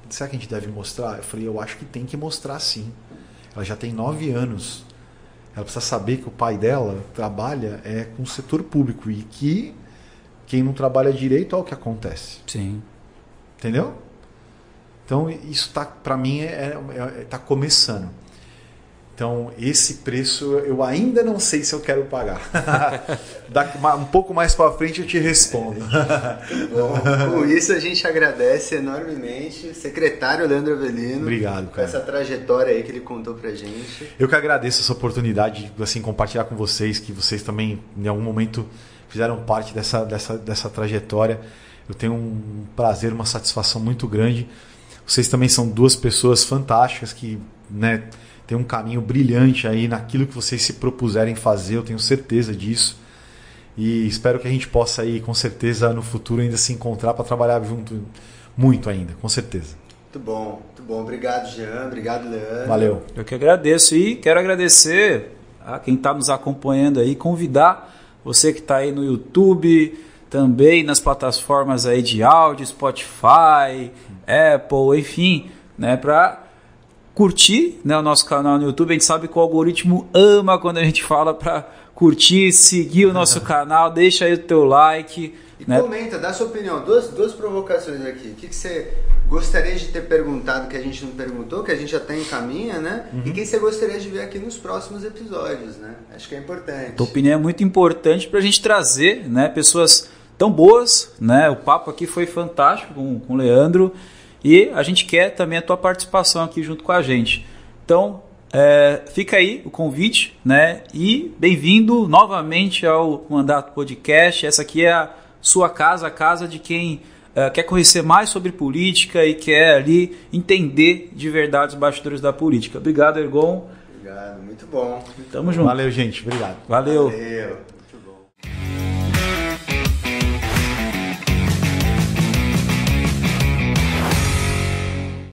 será que a gente deve mostrar? Eu falei, eu acho que tem que mostrar sim. Ela já tem nove anos. Ela precisa saber que o pai dela trabalha é com o setor público e que quem não trabalha direito é o que acontece. Sim. Entendeu? Então isso tá para mim é, é, é, tá começando. Então, esse preço eu ainda não sei se eu quero pagar. (laughs) um pouco mais para frente eu te respondo. (laughs) Bom, com isso a gente agradece enormemente secretário Leandro Avelino. Obrigado, cara. essa trajetória aí que ele contou pra gente. Eu que agradeço essa oportunidade de assim, compartilhar com vocês, que vocês também em algum momento fizeram parte dessa, dessa, dessa trajetória. Eu tenho um prazer, uma satisfação muito grande. Vocês também são duas pessoas fantásticas que, né, tem um caminho brilhante aí naquilo que vocês se propuserem fazer, eu tenho certeza disso. E espero que a gente possa aí, com certeza, no futuro ainda se encontrar para trabalhar junto muito ainda, com certeza. Muito bom, muito bom. Obrigado, Jean. Obrigado, Leandro. Valeu. Eu que agradeço e quero agradecer a quem está nos acompanhando aí, convidar você que está aí no YouTube, também nas plataformas aí de áudio, Spotify, Apple, enfim, né, para curtir né, o nosso canal no YouTube. A gente sabe que o algoritmo ama quando a gente fala para curtir, seguir o nosso canal, deixa aí o teu like. E né? comenta, dá sua opinião. Duas, duas provocações aqui. O que, que você gostaria de ter perguntado que a gente não perguntou, que a gente até encaminha, né? E quem você gostaria de ver aqui nos próximos episódios, né? Acho que é importante. Tua opinião é muito importante para a gente trazer né, pessoas tão boas. Né? O papo aqui foi fantástico com, com o Leandro e a gente quer também a tua participação aqui junto com a gente. Então, é, fica aí o convite né? e bem-vindo novamente ao Mandato Podcast. Essa aqui é a sua casa, a casa de quem é, quer conhecer mais sobre política e quer ali entender de verdade os bastidores da política. Obrigado, Ergon. Obrigado, muito bom. Tamo junto. Valeu, gente. Obrigado. Valeu. Valeu.